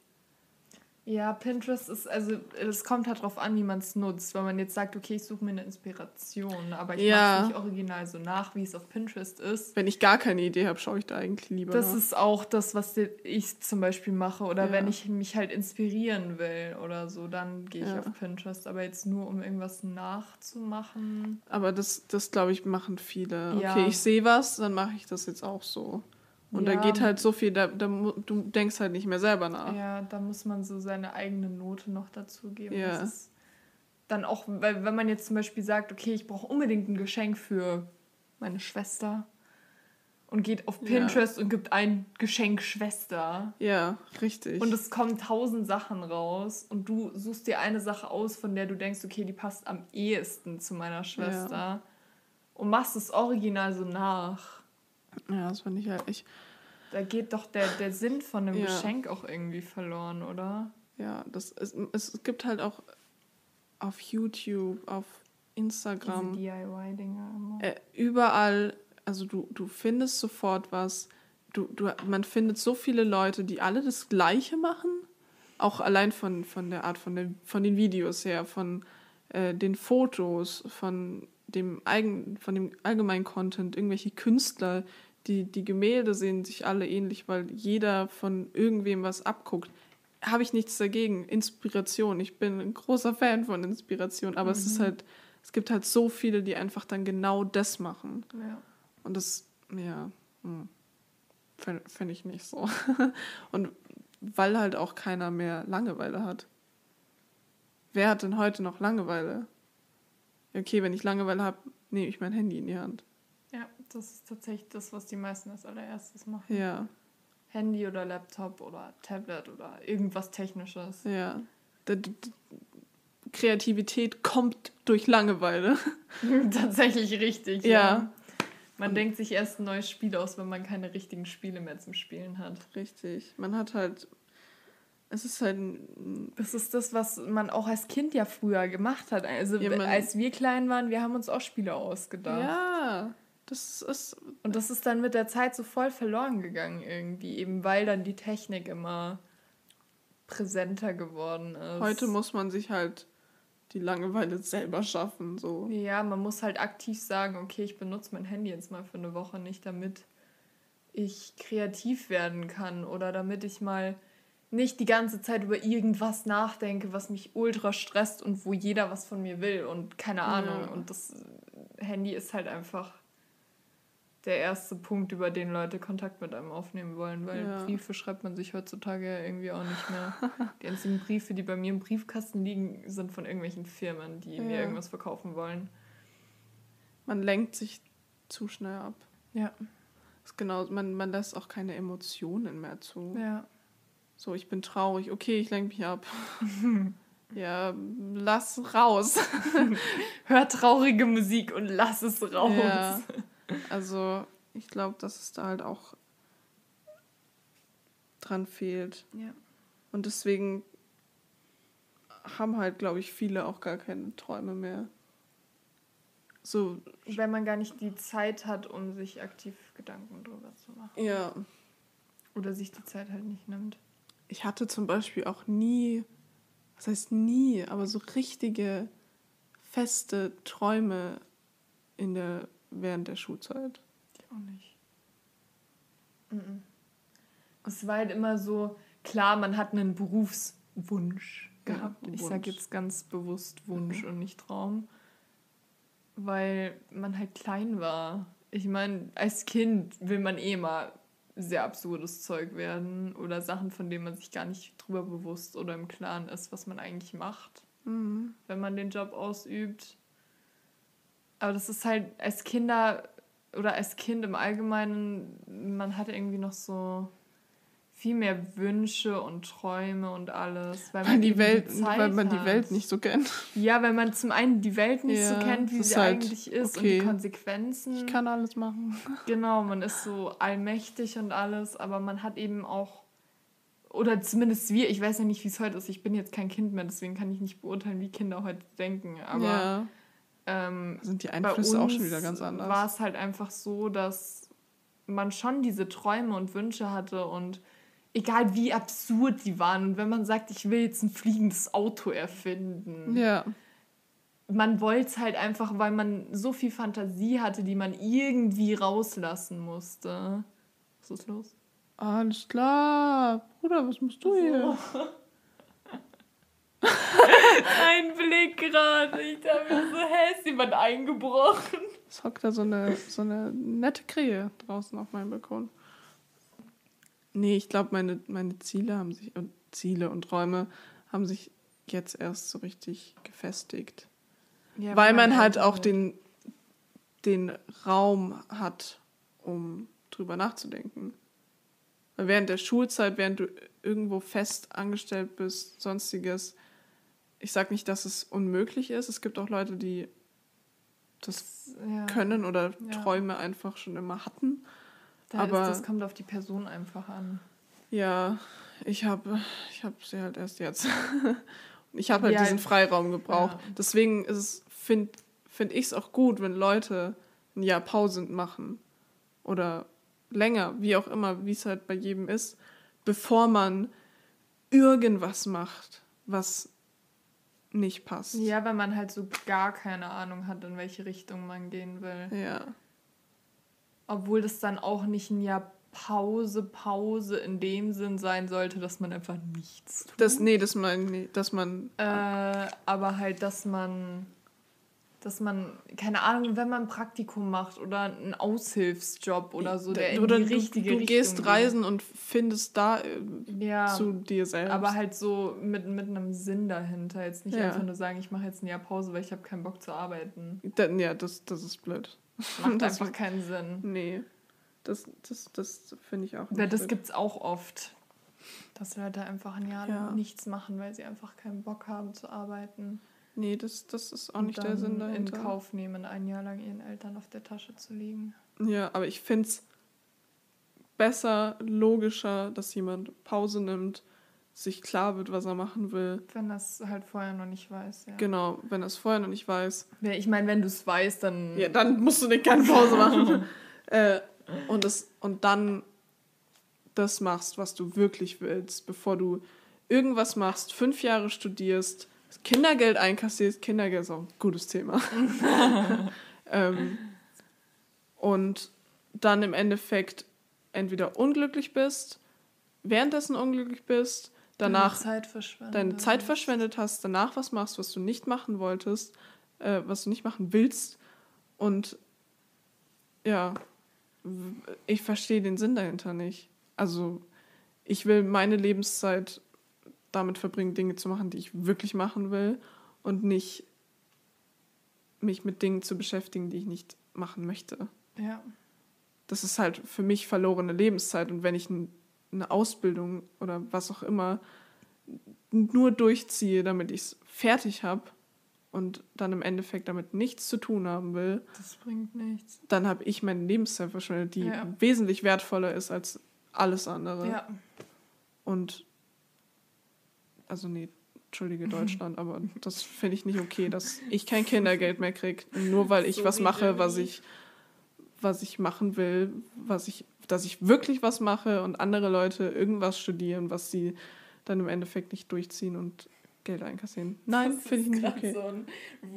Speaker 2: Ja, Pinterest ist, also es kommt halt drauf an, wie man es nutzt. Wenn man jetzt sagt, okay, ich suche mir eine Inspiration, aber ich ja. mache es nicht original so nach, wie es auf Pinterest ist.
Speaker 1: Wenn ich gar keine Idee habe, schaue ich da eigentlich lieber
Speaker 2: Das nach. ist auch das, was ich zum Beispiel mache. Oder ja. wenn ich mich halt inspirieren will oder so, dann gehe ich ja. auf Pinterest. Aber jetzt nur, um irgendwas nachzumachen.
Speaker 1: Aber das, das glaube ich, machen viele. Okay, ich sehe was, dann mache ich das jetzt auch so. Und ja. da geht halt so viel, da, da, du denkst halt nicht mehr selber nach.
Speaker 2: Ja, da muss man so seine eigene Note noch dazu geben. Ja. Dann auch, weil wenn man jetzt zum Beispiel sagt, okay, ich brauche unbedingt ein Geschenk für meine Schwester und geht auf Pinterest ja. und gibt ein Geschenk Schwester.
Speaker 1: Ja, richtig.
Speaker 2: Und es kommen tausend Sachen raus und du suchst dir eine Sache aus, von der du denkst, okay, die passt am ehesten zu meiner Schwester ja. und machst es original so nach.
Speaker 1: Ja, das fand ich halt echt.
Speaker 2: Da geht doch der, der Sinn von einem ja. Geschenk auch irgendwie verloren, oder?
Speaker 1: Ja, das es, es gibt halt auch auf YouTube, auf Instagram. DIY-Dinger Äh, überall, also du, du findest sofort was. Du, du, man findet so viele Leute, die alle das Gleiche machen. Auch allein von, von der Art von, der, von den Videos her, von äh, den Fotos, von dem eigen, von dem allgemeinen Content, irgendwelche Künstler, die, die Gemälde sehen sich alle ähnlich, weil jeder von irgendwem was abguckt. Habe ich nichts dagegen. Inspiration. Ich bin ein großer Fan von Inspiration, aber mhm. es ist halt, es gibt halt so viele, die einfach dann genau das machen. Ja. Und das, ja, hm, fände ich nicht so. Und weil halt auch keiner mehr Langeweile hat. Wer hat denn heute noch Langeweile? Okay, wenn ich Langeweile habe, nehme ich mein Handy in die Hand.
Speaker 2: Ja, das ist tatsächlich das, was die meisten als allererstes machen. Ja. Handy oder Laptop oder Tablet oder irgendwas Technisches.
Speaker 1: Ja. Kreativität kommt durch Langeweile.
Speaker 2: Tatsächlich richtig. Ja. ja. Man Und denkt sich erst ein neues Spiel aus, wenn man keine richtigen Spiele mehr zum Spielen hat.
Speaker 1: Richtig. Man hat halt. Es ist halt.
Speaker 2: Das ist das, was man auch als Kind ja früher gemacht hat. Also, ja, als wir klein waren, wir haben uns auch Spiele ausgedacht. Ja. Das ist. Und das ist dann mit der Zeit so voll verloren gegangen, irgendwie. Eben weil dann die Technik immer präsenter geworden ist.
Speaker 1: Heute muss man sich halt die Langeweile selber schaffen. So.
Speaker 2: Ja, man muss halt aktiv sagen, okay, ich benutze mein Handy jetzt mal für eine Woche nicht, damit ich kreativ werden kann oder damit ich mal nicht die ganze Zeit über irgendwas nachdenke, was mich ultra stresst und wo jeder was von mir will und keine Ahnung. Ja. Und das Handy ist halt einfach der erste Punkt, über den Leute Kontakt mit einem aufnehmen wollen, weil ja. Briefe schreibt man sich heutzutage ja irgendwie auch nicht mehr. die einzigen Briefe, die bei mir im Briefkasten liegen, sind von irgendwelchen Firmen, die ja. mir irgendwas verkaufen wollen.
Speaker 1: Man lenkt sich zu schnell ab. Ja. Ist genau, man, man lässt auch keine Emotionen mehr zu. Ja. So, ich bin traurig, okay, ich lenke mich ab. ja, lass raus.
Speaker 2: Hör traurige Musik und lass es raus. Ja.
Speaker 1: Also ich glaube, dass es da halt auch dran fehlt. Ja. Und deswegen haben halt, glaube ich, viele auch gar keine Träume mehr.
Speaker 2: So. Wenn man gar nicht die Zeit hat, um sich aktiv Gedanken drüber zu machen. Ja. Oder sich die Zeit halt nicht nimmt.
Speaker 1: Ich hatte zum Beispiel auch nie, was heißt nie, aber so richtige feste Träume in der während der Schulzeit. Ich auch nicht.
Speaker 2: Mhm. Es war halt immer so, klar, man hat einen Berufswunsch gehabt. Ja, ich sage jetzt ganz bewusst Wunsch mhm. und nicht Traum. Weil man halt klein war. Ich meine, als Kind will man eh mal sehr absurdes Zeug werden oder Sachen, von denen man sich gar nicht drüber bewusst oder im Klaren ist, was man eigentlich macht, mhm. wenn man den Job ausübt. Aber das ist halt als Kinder oder als Kind im Allgemeinen, man hat irgendwie noch so viel mehr Wünsche und Träume und alles. Weil, man die Welt, die weil man die Welt nicht so kennt. Ja, weil man zum einen die Welt nicht ja, so kennt, wie sie halt eigentlich ist okay. und die Konsequenzen.
Speaker 1: Ich kann alles machen.
Speaker 2: Genau, man ist so allmächtig und alles, aber man hat eben auch, oder zumindest wir, ich weiß ja nicht, wie es heute ist, ich bin jetzt kein Kind mehr, deswegen kann ich nicht beurteilen, wie Kinder heute denken, aber... Ja ähm, sind die Einflüsse auch schon wieder ganz anders. War es halt einfach so, dass man schon diese Träume und Wünsche hatte und egal wie absurd die waren und wenn man sagt, ich will jetzt ein fliegendes Auto erfinden. Ja. Man wollte es halt einfach, weil man so viel Fantasie hatte, die man irgendwie rauslassen musste. Was ist los?
Speaker 1: Alles klar. Bruder, was machst du hier?
Speaker 2: Ein Blick gerade. Ich dachte mir so, hä, ist jemand eingebrochen?
Speaker 1: Es hockt da so eine, so eine nette Krähe draußen auf meinem Balkon. Nee, ich glaube, meine, meine Ziele haben sich, und Ziele und Träume haben sich jetzt erst so richtig gefestigt. Ja, Weil man halt auch den, den Raum hat, um drüber nachzudenken. Weil während der Schulzeit, während du irgendwo fest angestellt bist, sonstiges, ich sage nicht, dass es unmöglich ist. Es gibt auch Leute, die das ja. können oder ja. Träume einfach schon immer hatten.
Speaker 2: Da Aber ist, das kommt auf die Person einfach an.
Speaker 1: Ja, ich habe ich hab sie halt erst jetzt. ich habe halt ja, diesen Freiraum gebraucht. Deswegen finde find ich es auch gut, wenn Leute ein Jahr Pause machen. Oder länger, wie auch immer, wie es halt bei jedem ist, bevor man irgendwas macht, was nicht passt.
Speaker 2: Ja, wenn man halt so gar keine Ahnung hat, in welche Richtung man gehen will.
Speaker 1: Ja.
Speaker 2: Obwohl das dann auch nicht ein Jahr Pause, Pause in dem Sinn sein sollte, dass man einfach nichts tut.
Speaker 1: Das, nee, das man, nee, dass man.
Speaker 2: Äh, aber halt, dass man, dass man, keine Ahnung, wenn man ein Praktikum macht oder einen Aushilfsjob oder so, der in
Speaker 1: oder
Speaker 2: die
Speaker 1: du,
Speaker 2: richtige
Speaker 1: du
Speaker 2: Richtung
Speaker 1: gehst reisen und findest da äh,
Speaker 2: Ja,
Speaker 1: zu dir selbst.
Speaker 2: aber halt so mit, mit einem Sinn dahinter. Jetzt nicht
Speaker 1: Ja.
Speaker 2: einfach nur sagen, ich mache jetzt ein Jahr Pause, weil ich habe keinen Bock zu arbeiten.
Speaker 1: Dann, ja, das, das ist blöd.
Speaker 2: Macht
Speaker 1: Das-
Speaker 2: einfach keinen Sinn.
Speaker 1: Nee. Das, das, das finde ich auch
Speaker 2: Weil das
Speaker 1: blöd.
Speaker 2: gibt's auch oft. Dass Leute einfach ein Jahr
Speaker 1: Ja.
Speaker 2: lang nichts machen, weil sie einfach keinen Bock haben zu arbeiten.
Speaker 1: Nee, das, das ist auch
Speaker 2: Und
Speaker 1: nicht der Sinn
Speaker 2: in
Speaker 1: dahinter.
Speaker 2: Kauf nehmen, ein Jahr lang ihren Eltern auf der Tasche zu liegen.
Speaker 1: Ja, aber ich finde es besser, logischer, dass jemand Pause nimmt, sich klar wird, was er machen will.
Speaker 2: Wenn das halt vorher noch nicht weiß, ja.
Speaker 1: Genau, wenn er es vorher noch nicht weiß.
Speaker 2: Ja, Ich meine, wenn du es weißt, dann.
Speaker 1: Ja, dann musst du nicht keine Pause machen. äh, und, das, und dann das machst, was du wirklich willst, bevor du irgendwas machst, fünf Jahre studierst, Kindergeld einkassierst. Kindergeld ist auch ein gutes Thema. ähm, und dann im Endeffekt entweder unglücklich bist, währenddessen unglücklich bist, danach
Speaker 2: Deine Zeit verschwendet.
Speaker 1: deine Zeit verschwendet hast, danach was machst, was du nicht machen wolltest, äh, was du nicht machen willst. Und ja, ich verstehe den Sinn dahinter nicht. Also ich will meine Lebenszeit damit verbringen, Dinge zu machen, die ich wirklich machen will und nicht mich mit Dingen zu beschäftigen, die ich nicht machen möchte.
Speaker 2: Ja.
Speaker 1: Das ist halt für mich verlorene Lebenszeit. Und wenn ich n- eine Ausbildung oder was auch immer nur durchziehe, damit ich es fertig habe und dann im Endeffekt damit nichts zu tun haben will,
Speaker 2: Das bringt nichts.
Speaker 1: dann habe ich meine Lebenszeit verschwendet, die
Speaker 2: Ja.
Speaker 1: wesentlich wertvoller ist als alles andere.
Speaker 2: Ja.
Speaker 1: Und also nee, entschuldige Deutschland, aber das finde ich nicht okay, dass ich kein Kindergeld mehr kriege, nur weil ich
Speaker 2: So
Speaker 1: was mache, was ich was ich machen will, was ich dass ich wirklich was mache und andere Leute irgendwas studieren, was sie dann im Endeffekt nicht durchziehen und Geld einkassieren. Nein, finde ich nicht okay.
Speaker 2: so ein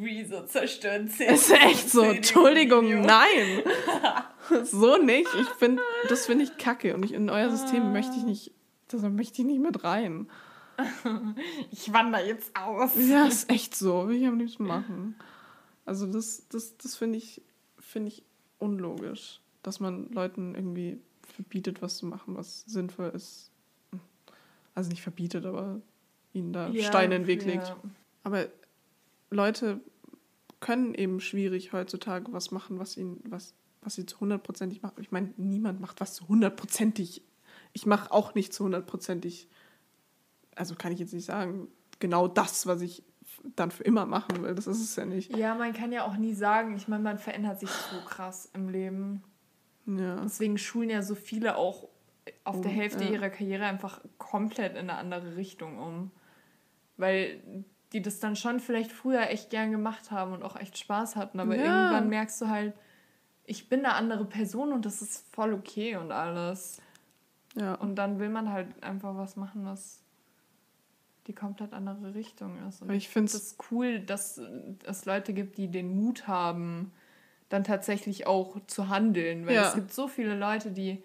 Speaker 2: Rezo zerstört
Speaker 1: Es ist echt so, Entschuldigung, nein. so nicht. Ich finde, das finde ich kacke und ich, in euer System möchte ich nicht, da möchte ich nicht mit rein.
Speaker 2: Ich wandere jetzt aus.
Speaker 1: Ja, ist echt so. Will ich am liebsten machen. Also das, das, das finde ich, finde ich unlogisch, dass man Leuten irgendwie verbietet, was zu machen, was sinnvoll ist. Also nicht verbietet, aber ihnen da
Speaker 2: Ja,
Speaker 1: Steine in den Weg
Speaker 2: ja.
Speaker 1: legt. Aber Leute können eben schwierig heutzutage was machen, was ihnen, was, was sie zu hundertprozentig machen. Ich meine, niemand macht was zu hundertprozentig. Ich mache auch nicht zu hundertprozentig, also kann ich jetzt nicht sagen, genau das, was ich dann für immer machen will. Das ist es ja nicht.
Speaker 2: Ja, man kann ja auch nie sagen. Ich meine, man verändert sich so krass im Leben.
Speaker 1: Ja.
Speaker 2: Deswegen schulen ja so viele auch auf der
Speaker 1: Oh,
Speaker 2: Hälfte
Speaker 1: ja.
Speaker 2: ihrer Karriere einfach komplett in eine andere Richtung um. Weil die das dann schon vielleicht früher echt gern gemacht haben und auch echt Spaß hatten. Aber
Speaker 1: Ja.
Speaker 2: irgendwann merkst du halt, ich bin eine andere Person und das ist voll okay und alles.
Speaker 1: Ja.
Speaker 2: Und dann will man halt einfach was machen, was die komplett andere Richtung ist. Und
Speaker 1: Aber ich finde
Speaker 2: es cool, dass es Leute gibt, die den Mut haben, dann tatsächlich auch zu handeln. Weil
Speaker 1: Ja.
Speaker 2: es gibt so viele Leute, die,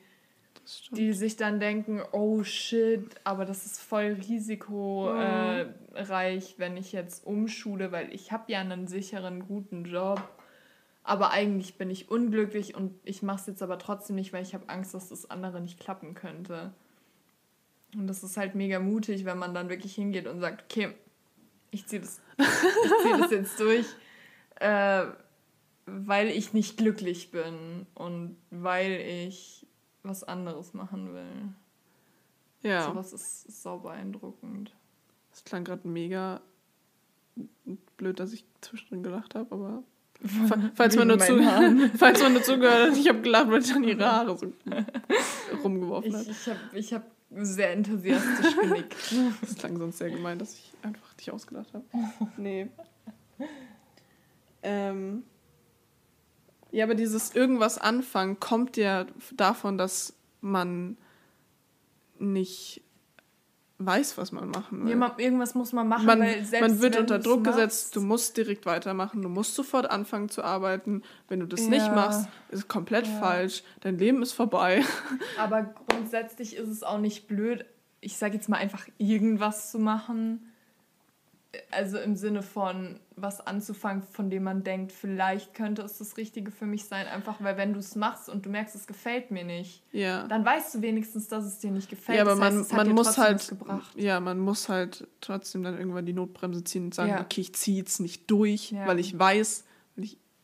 Speaker 2: die sich dann denken, oh shit, aber das ist voll risikoreich, äh, reich, wenn ich jetzt umschule, weil ich habe ja einen sicheren, guten Job. Aber eigentlich bin ich unglücklich und ich mache es jetzt aber trotzdem nicht, weil ich habe Angst, dass das andere nicht klappen könnte. Und das ist halt mega mutig, wenn man dann wirklich hingeht und sagt, okay, ich ziehe das, ich zieh das jetzt durch, äh, weil ich nicht glücklich bin und weil ich was anderes machen will.
Speaker 1: ja.
Speaker 2: Sowas ist, ist sau beeindruckend.
Speaker 1: Das klang gerade mega blöd, dass ich zwischendrin gelacht habe, aber fa- falls man, nur falls man nur zugehört hat, ich habe gelacht, weil ich dann ihre Haare so rumgeworfen hat.
Speaker 2: ich habe ich hab sehr enthusiastisch genickt.
Speaker 1: Das klang sonst sehr gemein, dass ich einfach dich ausgedacht habe. Nee. Ähm, ja, aber dieses irgendwas anfangen kommt ja davon, dass man nicht weiß, was man machen will.
Speaker 2: Ja, man, irgendwas muss man machen,
Speaker 1: man,
Speaker 2: weil selbst
Speaker 1: man wird unter Druck
Speaker 2: machst-
Speaker 1: gesetzt, du musst direkt weitermachen, du musst sofort anfangen zu arbeiten. Wenn du das nicht
Speaker 2: Ja.
Speaker 1: machst, ist es komplett
Speaker 2: Ja.
Speaker 1: falsch. Dein Leben ist vorbei.
Speaker 2: Aber grundsätzlich ist es auch nicht blöd, ich sage jetzt mal einfach irgendwas zu machen. Also im Sinne von was anzufangen, von dem man denkt, vielleicht könnte es das Richtige für mich sein. Einfach weil wenn du es machst und du merkst, es gefällt mir nicht,
Speaker 1: Ja.
Speaker 2: dann weißt du wenigstens, dass es dir nicht gefällt.
Speaker 1: Ja, aber
Speaker 2: Das heißt,
Speaker 1: man,
Speaker 2: es hat
Speaker 1: man muss halt, ja, man muss halt trotzdem dann irgendwann die Notbremse ziehen und sagen,
Speaker 2: Ja.
Speaker 1: okay, ich ziehe jetzt nicht durch,
Speaker 2: Ja.
Speaker 1: weil ich weiß,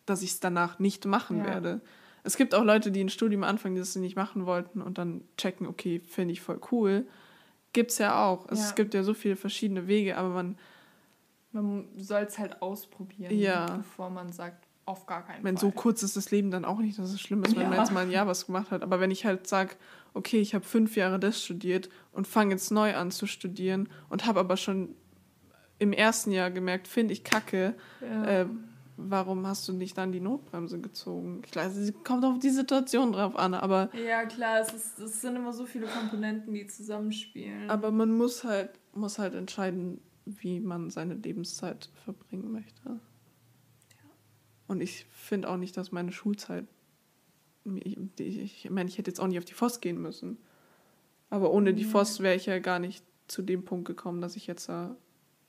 Speaker 1: dass ich es danach nicht machen werde. Es gibt auch Leute, die ein Studium anfangen, die das nicht machen wollten und dann checken, okay, finde ich voll cool. Gibt's ja auch. Es
Speaker 2: Ja.
Speaker 1: gibt ja so viele verschiedene Wege, aber man,
Speaker 2: Man soll es halt ausprobieren,
Speaker 1: Ja.
Speaker 2: bevor man sagt, auf gar keinen
Speaker 1: wenn
Speaker 2: Fall.
Speaker 1: so kurz ist das Leben dann auch nicht, dass es schlimm ist, wenn man
Speaker 2: Ja.
Speaker 1: jetzt mal ein Jahr was gemacht hat. Aber wenn ich halt sage, okay, ich habe fünf Jahre das studiert und fange jetzt neu an zu studieren und habe aber schon im ersten Jahr gemerkt, finde ich kacke,
Speaker 2: Ja.
Speaker 1: äh, warum hast du nicht dann die Notbremse gezogen? Weiß, es kommt auf die Situation drauf an, aber,
Speaker 2: Ja, klar, es, ist, es sind immer so viele Komponenten, die zusammenspielen.
Speaker 1: aber man muss halt, muss halt entscheiden, wie man seine Lebenszeit verbringen möchte. Und ich finde auch nicht, dass meine Schulzeit. Ich, ich, ich meine, ich hätte jetzt auch nicht auf die FOS gehen müssen. Aber ohne die. FOS wäre ich ja gar nicht zu dem Punkt gekommen, dass ich jetzt äh,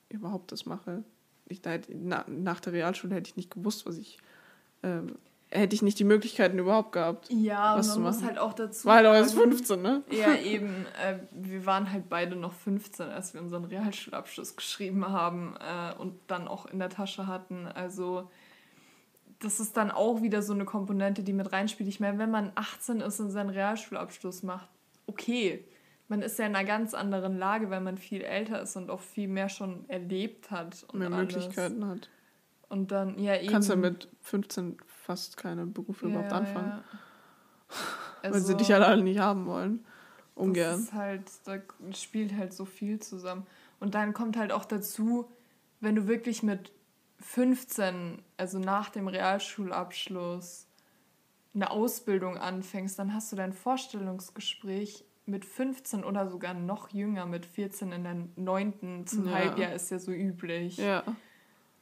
Speaker 1: überhaupt das mache. Ich, da hätte, na, nach der Realschule hätte ich nicht gewusst, was ich. ähm, hätte ich nicht die Möglichkeiten überhaupt gehabt.
Speaker 2: ja,
Speaker 1: was
Speaker 2: und
Speaker 1: zu
Speaker 2: man muss halt auch dazu.
Speaker 1: Weil er ist
Speaker 2: sagen-
Speaker 1: 15, ne?
Speaker 2: Ja, eben. Äh, wir waren halt beide noch 15, als wir unseren Realschulabschluss geschrieben haben äh, und dann auch in der Tasche hatten. Also das ist dann auch wieder so eine Komponente, die mit reinspielt. Ich meine, wenn man 18 ist und seinen Realschulabschluss macht, okay. Man ist ja in einer ganz anderen Lage, weil man viel älter ist und auch viel mehr schon erlebt hat. Und
Speaker 1: Mehr
Speaker 2: alles.
Speaker 1: Möglichkeiten hat.
Speaker 2: Und dann, ja, eben.
Speaker 1: Kannst ja mit 15 fast keine Berufe
Speaker 2: Ja,
Speaker 1: überhaupt anfangen.
Speaker 2: ja.
Speaker 1: weil sie
Speaker 2: Also-
Speaker 1: dich halt alle nicht haben wollen. Ungern.
Speaker 2: Das ist halt, da spielt halt so viel zusammen. Und dann kommt halt auch dazu, wenn du wirklich mit 15, also nach dem Realschulabschluss, eine Ausbildung anfängst, dann hast du dein Vorstellungsgespräch mit 15 oder sogar noch jünger, mit 14 in der 9. zum
Speaker 1: Ja.
Speaker 2: Halbjahr ist ja so üblich.
Speaker 1: Ja.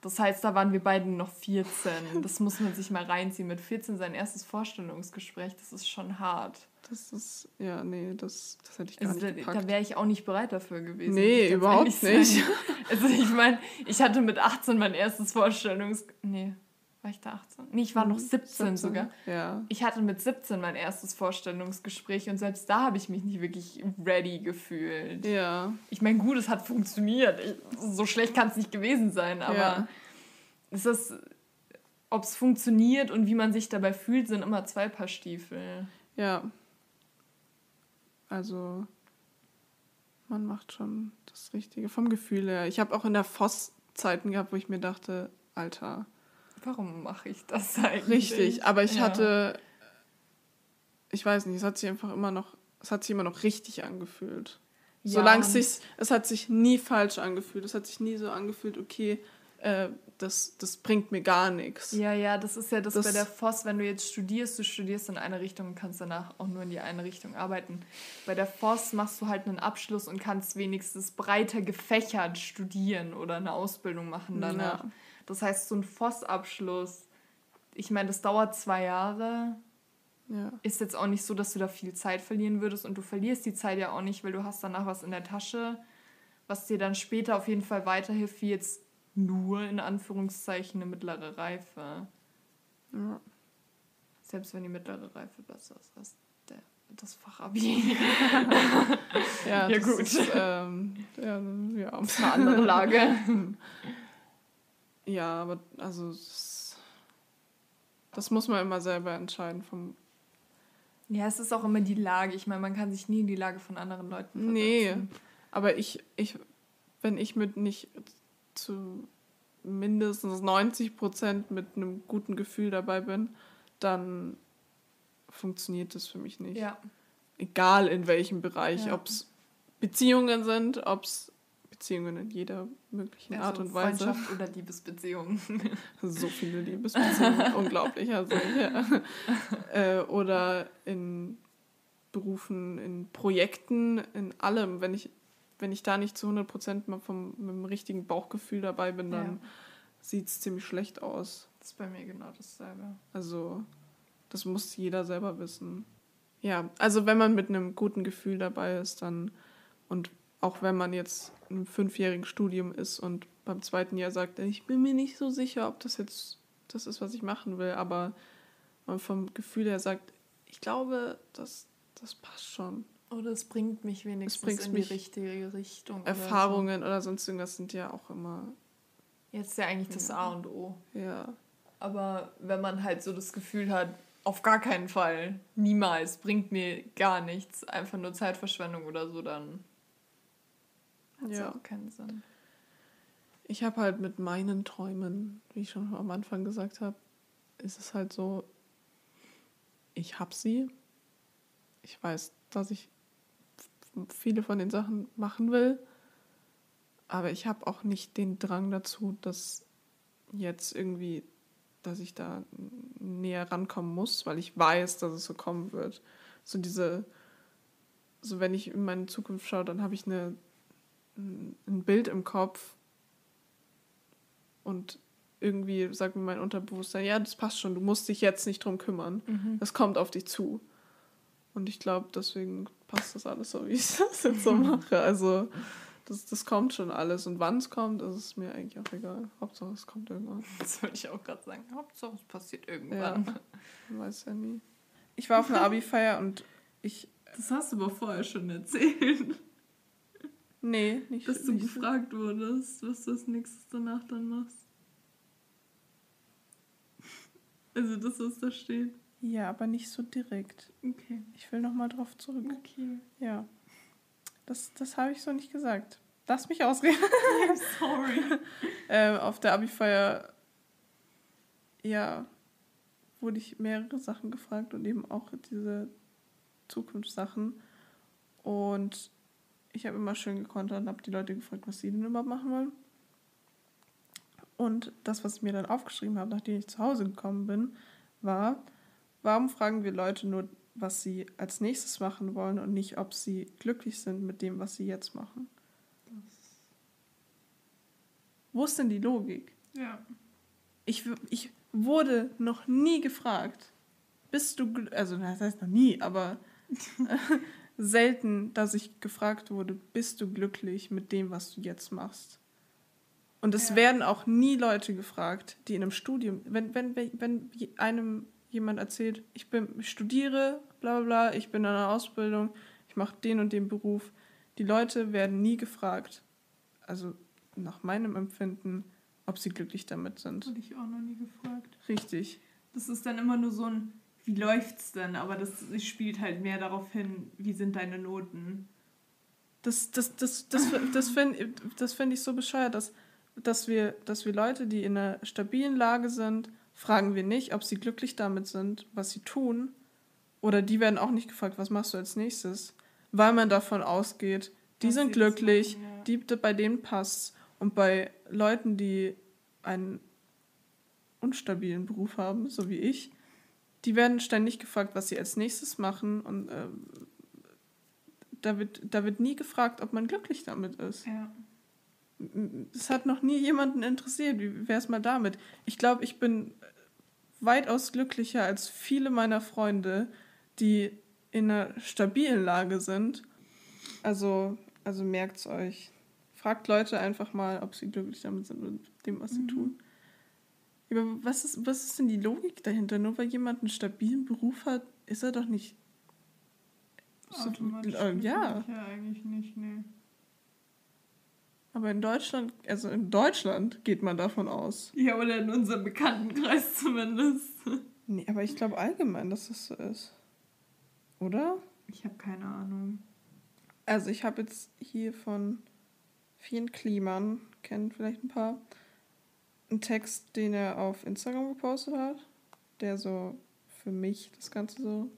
Speaker 2: Das heißt, da waren wir beide noch 14. Das muss man sich mal reinziehen. Mit 14 sein erstes Vorstellungsgespräch, das ist schon hart.
Speaker 1: Das ist, ja, nee, das, das hätte ich gar
Speaker 2: Also da,
Speaker 1: nicht gepackt.
Speaker 2: da wäre ich auch nicht bereit dafür gewesen.
Speaker 1: Nee, überhaupt nicht.
Speaker 2: sagen. Also ich meine, ich hatte mit 18 mein erstes Vorstellungs... Nee, war ich da 18? Nee, ich war noch 17, sogar.
Speaker 1: Ja.
Speaker 2: Ich hatte mit 17 mein erstes Vorstellungsgespräch und selbst da habe ich mich nicht wirklich ready gefühlt.
Speaker 1: Ja.
Speaker 2: Ich meine, gut, es hat funktioniert. Ich, so schlecht kann es nicht gewesen sein, aber
Speaker 1: Ja.
Speaker 2: es ist... Ob es funktioniert und wie man sich dabei fühlt, sind immer zwei Paar Stiefel.
Speaker 1: Ja. Also, man macht schon das Richtige vom Gefühl her. Ich habe auch in der FOS Zeiten gehabt, wo ich mir dachte, Alter,
Speaker 2: Warum mache ich das eigentlich?
Speaker 1: richtig. Aber ich
Speaker 2: Ja.
Speaker 1: hatte, ich weiß nicht, es hat sich einfach immer noch, es hat sich immer noch richtig angefühlt.
Speaker 2: Ja,
Speaker 1: Solange es sich, es hat sich nie falsch angefühlt. Es hat sich nie so angefühlt, okay, äh, das, das bringt mir gar nichts.
Speaker 2: Ja, ja, das ist ja das,
Speaker 1: Das-
Speaker 2: bei der FOS, wenn du jetzt studierst, du studierst in eine Richtung und kannst danach auch nur in die eine Richtung arbeiten. Bei der FOS machst du halt einen Abschluss und kannst wenigstens breiter gefächert studieren oder eine Ausbildung machen danach.
Speaker 1: Ja.
Speaker 2: Das heißt, so ein FOS-Abschluss, ich meine, das dauert zwei Jahre,
Speaker 1: Ja.
Speaker 2: ist jetzt auch nicht so, dass du da viel Zeit verlieren würdest und du verlierst die Zeit ja auch nicht, weil du hast danach was in der Tasche, was dir dann später auf jeden Fall weiterhilft, wie jetzt nur in Anführungszeichen eine mittlere Reife.
Speaker 1: ja.
Speaker 2: Selbst wenn die mittlere Reife besser ist als der, das Fachabi.
Speaker 1: Ja,
Speaker 2: Ja, gut.
Speaker 1: Ist, ähm, ja, ja.
Speaker 2: Das ist eine andere Lage.
Speaker 1: ja, aber also es, das muss man immer selber entscheiden. Vom,
Speaker 2: Ja, es ist auch immer die Lage. Ich meine, man kann sich nie in die Lage von anderen Leuten
Speaker 1: nee,
Speaker 2: versetzen.
Speaker 1: aber ich, ich, wenn ich mit nicht zu mindestens 90 Prozent mit einem guten Gefühl dabei bin, dann funktioniert das für mich nicht.
Speaker 2: Ja.
Speaker 1: Egal in welchem Bereich,
Speaker 2: Ja.
Speaker 1: ob es Beziehungen sind, ob es Beziehungen in jeder möglichen Art
Speaker 2: Also
Speaker 1: und Weise.
Speaker 2: Freundschaft oder Liebesbeziehung.
Speaker 1: So viele Liebesbeziehungen, unglaublich. Also, äh, oder in Berufen, in Projekten, in allem. Wenn ich, wenn ich da nicht zu 100% mal vom, mit dem richtigen Bauchgefühl dabei bin, dann ja. sieht es ziemlich schlecht aus.
Speaker 2: Das ist bei mir genau dasselbe.
Speaker 1: Also, das muss jeder selber wissen. Ja, also wenn man mit einem guten Gefühl dabei ist, dann und auch wenn man jetzt im fünfjährigen Studium ist und beim zweiten Jahr sagt, ich bin mir nicht so sicher, ob das jetzt das ist, was ich machen will, aber man vom Gefühl her sagt, ich glaube, das, das passt schon.
Speaker 2: Oder es bringt mich wenigstens in die richtige Richtung.
Speaker 1: Erfahrungen oder, so. oder sonst irgendwas sind ja auch immer.
Speaker 2: Jetzt ist ja eigentlich das A und O.
Speaker 1: Ja.
Speaker 2: Aber wenn man halt so das Gefühl hat, auf gar keinen Fall, niemals, bringt mir gar nichts, einfach nur Zeitverschwendung oder so, dann hat ja. auch keinen Sinn.
Speaker 1: Ich habe halt mit meinen Träumen, wie ich schon am Anfang gesagt habe, ist es halt so, ich habe sie. Ich weiß, dass ich viele von den Sachen machen will, aber ich habe auch nicht den Drang dazu, dass jetzt irgendwie, dass ich da näher rankommen muss, weil ich weiß, dass es so kommen wird. So diese, so wenn ich in meine Zukunft schaue, dann habe ich eine, ein Bild im Kopf und irgendwie sagt mir mein Unterbewusstsein, ja, das passt schon, du musst dich jetzt nicht drum kümmern. Mhm. Das kommt auf dich zu. Und ich glaube, deswegen passt das alles so, wie ich das jetzt so mache. Also das, das kommt schon alles. Und wann es kommt, ist es mir eigentlich auch egal. Hauptsache es kommt irgendwann.
Speaker 2: Das würde ich auch gerade sagen. Hauptsache es passiert irgendwann. Ja,
Speaker 1: man weiß ja nie. Ich war auf einer Abi-Feier und ich.
Speaker 2: Das hast du aber vorher schon erzählt.
Speaker 1: Nee, nicht
Speaker 2: Dass du nicht gefragt wurdest, was du als nächstes danach dann machst. Also das, was da steht.
Speaker 1: Ja, aber nicht so direkt.
Speaker 2: Okay.
Speaker 1: Ich will nochmal drauf zurück.
Speaker 2: Okay.
Speaker 1: Ja. Das, das habe ich so nicht gesagt. Lass mich ausreden.
Speaker 2: I'm sorry.
Speaker 1: ähm, auf der Abi-Feier, ja, wurde ich mehrere Sachen gefragt und eben auch diese Zukunftssachen. Und ich habe immer schön gekontert und habe die Leute gefragt, was sie denn überhaupt machen wollen. Und das, was ich mir dann aufgeschrieben habe, nachdem ich zu Hause gekommen bin, war, warum fragen wir Leute nur, was sie als nächstes machen wollen und nicht, ob sie glücklich sind mit dem, was sie jetzt machen? Wo ist denn die Logik?
Speaker 2: Ja.
Speaker 1: Ich, ich wurde noch nie gefragt, bist du, also das heißt noch nie, aber selten, dass ich gefragt wurde, bist du glücklich mit dem, was du jetzt machst? Und es ja. werden auch nie Leute gefragt, die in einem Studium, wenn, wenn, wenn einem jemand erzählt, ich bin, ich studiere, bla bla bla, ich bin in einer Ausbildung, ich mache den und den Beruf, die Leute werden nie gefragt, also nach meinem Empfinden, ob sie glücklich damit sind.
Speaker 2: Habe ich auch noch nie gefragt.
Speaker 1: Richtig.
Speaker 2: Das ist dann immer nur so ein, wie läuft's denn? Aber das spielt halt mehr darauf hin, wie sind deine Noten.
Speaker 1: Das, das, das, das, das, finde das find ich so bescheuert, dass dass wir, dass wir Leute, die in einer stabilen Lage sind, fragen wir nicht, ob sie glücklich damit sind, was sie tun. Oder die werden auch nicht gefragt, was machst du als nächstes? Weil man davon ausgeht, die was sind glücklich, machen, ja. die, bei denen passt. Und bei Leuten, die einen unstabilen Beruf haben, so wie ich, die werden ständig gefragt, was sie als nächstes machen. Und äh, da, wird, da wird nie gefragt, ob man glücklich damit ist.
Speaker 2: Ja
Speaker 1: es hat noch nie jemanden interessiert. Wie wäre es mal damit? Ich glaube, ich bin weitaus glücklicher als viele meiner Freunde, die in einer stabilen Lage sind. Also, also merkt es euch. Fragt Leute einfach mal, ob sie glücklich damit sind mit dem, was sie mhm. tun. Aber was ist, was ist denn die Logik dahinter? Nur weil jemand einen stabilen Beruf hat, ist er doch nicht.
Speaker 2: So, äh, ja. ja, eigentlich nicht, nee.
Speaker 1: Aber in Deutschland, also in Deutschland geht man davon aus.
Speaker 2: Ja, oder in unserem Bekanntenkreis zumindest.
Speaker 1: Nee, aber ich glaube allgemein, dass das so ist. Oder?
Speaker 2: Ich habe keine Ahnung.
Speaker 1: Also ich habe jetzt hier von vielen Kliman, kennen vielleicht ein paar, einen Text, den er auf Instagram gepostet hat, der so für mich das Ganze so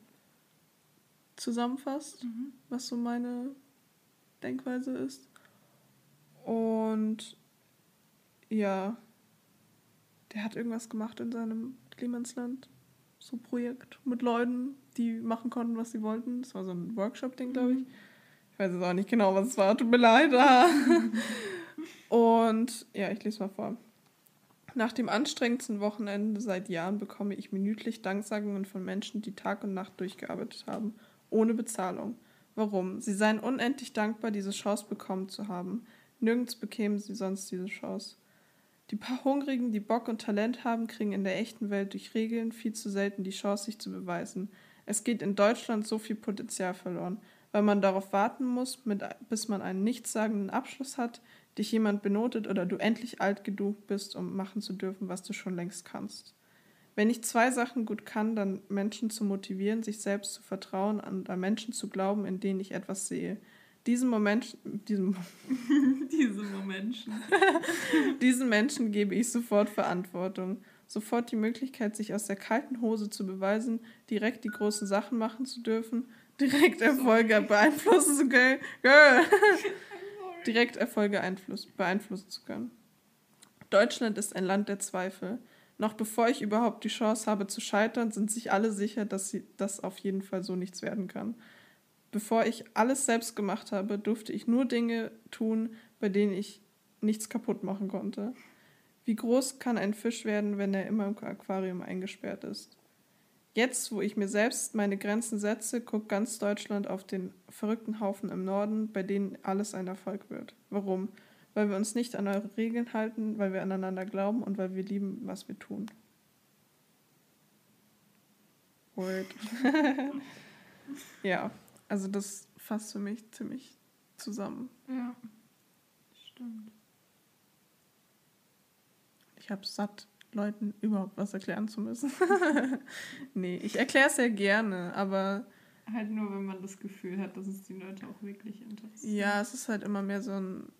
Speaker 1: zusammenfasst, mhm. was so meine Denkweise ist. Und ja, der hat irgendwas gemacht in seinem Klimansland. So ein Projekt mit Leuten, die machen konnten, was sie wollten. Das war so ein Workshop-Ding, glaube ich. Mhm. Ich weiß jetzt auch nicht genau, was es war. Tut mir leid. Und ja, ich lese mal vor. Nach dem anstrengendsten Wochenende seit Jahren bekomme ich minütlich Danksagungen von Menschen, die Tag und Nacht durchgearbeitet haben, ohne Bezahlung. Warum? Sie seien unendlich dankbar, diese Chance bekommen zu haben. Nirgends bekämen sie sonst diese Chance. Die paar Hungrigen, die Bock und Talent haben, kriegen in der echten Welt durch Regeln viel zu selten die Chance, sich zu beweisen. Es geht in Deutschland so viel Potenzial verloren, weil man darauf warten muss, mit, bis man einen nichtssagenden Abschluss hat, dich jemand benotet oder du endlich alt genug bist, um machen zu dürfen, was du schon längst kannst. Wenn ich zwei Sachen gut kann, dann Menschen zu motivieren, sich selbst zu vertrauen und an Menschen zu glauben, in denen ich etwas sehe. Diesen Moment, diesem,
Speaker 2: Diese Momente.
Speaker 1: diesen Menschen gebe ich sofort Verantwortung, sofort die Möglichkeit, sich aus der kalten Hose zu beweisen, direkt die großen Sachen machen zu dürfen, direkt Erfolge beeinflussen zu können, direkt Erfolge einfluss, beeinflussen zu können. Deutschland ist ein Land der Zweifel. Noch bevor ich überhaupt die Chance habe zu scheitern, sind sich alle sicher, dass das auf jeden Fall so nichts werden kann. Bevor ich alles selbst gemacht habe, durfte ich nur Dinge tun, bei denen ich nichts kaputt machen konnte. Wie groß kann ein Fisch werden, wenn er immer im Aquarium eingesperrt ist? Jetzt, wo ich mir selbst meine Grenzen setze, guckt ganz Deutschland auf den verrückten Haufen im Norden, bei denen alles ein Erfolg wird. Warum? Weil wir uns nicht an eure Regeln halten, weil wir aneinander glauben und weil wir lieben, was wir tun. Word. ja, also das fasst für mich ziemlich zusammen.
Speaker 2: Ja. Stimmt.
Speaker 1: Ich habe satt, Leuten überhaupt was erklären zu müssen. nee, ich erkläre es sehr gerne, aber
Speaker 2: Halt nur, wenn man das Gefühl hat, dass es die Leute auch wirklich interessiert.
Speaker 1: ja, es ist halt immer mehr so ein,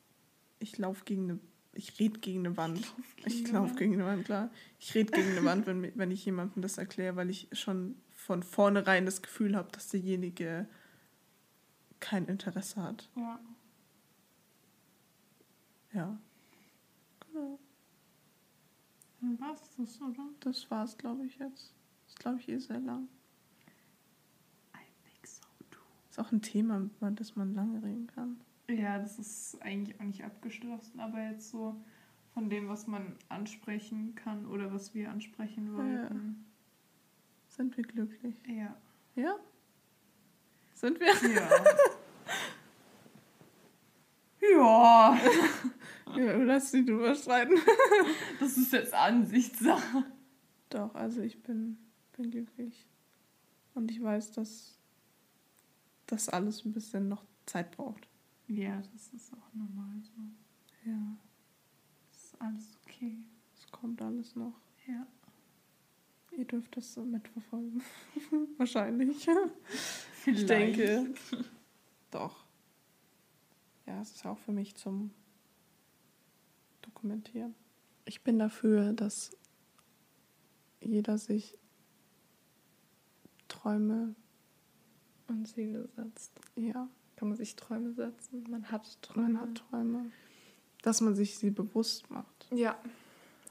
Speaker 1: ich laufe gegen eine, ich rede gegen eine Wand. Ich laufe gegen eine Wand, klar. Ich rede gegen eine Wand, wenn, wenn ich jemandem das erkläre, weil ich schon von vornherein das Gefühl habe, dass derjenige kein Interesse hat.
Speaker 2: Ja.
Speaker 1: Ja.
Speaker 2: Dann war's das, oder?
Speaker 1: Das war's, glaube ich, jetzt. Das ist, glaube ich, eh sehr lang.
Speaker 2: I think so too.
Speaker 1: Ist auch ein Thema, über das man lange reden kann.
Speaker 2: Ja, das ist eigentlich auch nicht abgeschlossen, aber jetzt so von dem, was man ansprechen kann oder was wir ansprechen wollten.
Speaker 1: Sind wir glücklich?
Speaker 2: Ja.
Speaker 1: Ja? Sind wir?
Speaker 2: Ja. ja.
Speaker 1: Ja, lass dich drüber streiten.
Speaker 2: Das ist jetzt Ansichtssache.
Speaker 1: Doch, also ich bin, bin glücklich. Und ich weiß, dass das alles ein bisschen noch Zeit braucht.
Speaker 2: Ja, das ist auch normal so.
Speaker 1: Ja,
Speaker 2: Das ist alles okay.
Speaker 1: es kommt alles noch.
Speaker 2: Ja.
Speaker 1: Ihr dürft das so mitverfolgen. Wahrscheinlich.
Speaker 2: Vielleicht.
Speaker 1: Ich denke. Doch. Ja, es ist auch für mich zum Dokumentieren. Ich bin dafür, dass jeder sich Träume,
Speaker 2: Und Ziele setzt.
Speaker 1: ja,
Speaker 2: Kann man sich Träume setzen? Man hat Träume.
Speaker 1: man hat Träume, dass man sich sie bewusst macht.
Speaker 2: Ja.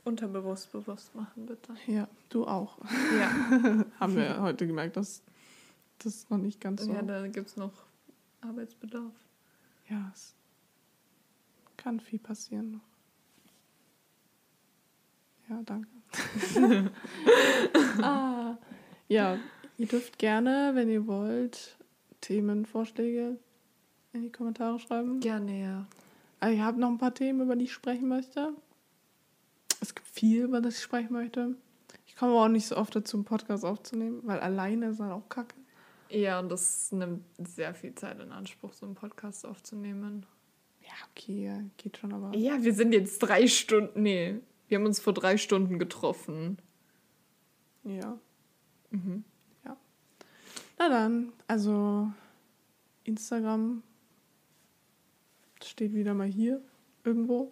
Speaker 2: Unterbewusst bewusst machen, bitte.
Speaker 1: Ja, du auch.
Speaker 2: Ja.
Speaker 1: Haben wir heute gemerkt, dass das noch nicht ganz so.
Speaker 2: Ja, da gibt es noch Arbeitsbedarf.
Speaker 1: Ja, es kann viel passieren noch. Ja, danke. ah, ja, ihr dürft gerne, wenn ihr wollt, Themenvorschläge in die Kommentare schreiben.
Speaker 2: Gerne, ja.
Speaker 1: Ah, Ich habe noch ein paar Themen, über die ich sprechen möchte. Es gibt viel, über das ich sprechen möchte. Ich komme aber auch nicht so oft dazu, einen Podcast aufzunehmen, weil alleine ist halt auch kacke.
Speaker 2: Ja, und das nimmt sehr viel Zeit in Anspruch, so einen Podcast aufzunehmen.
Speaker 1: Ja, okay, geht schon, aber.
Speaker 2: Ja, wir sind jetzt drei Stunden. Nee, wir haben uns vor drei Stunden getroffen.
Speaker 1: Ja.
Speaker 2: Mhm.
Speaker 1: Ja. Na dann, also Instagram steht wieder mal hier irgendwo.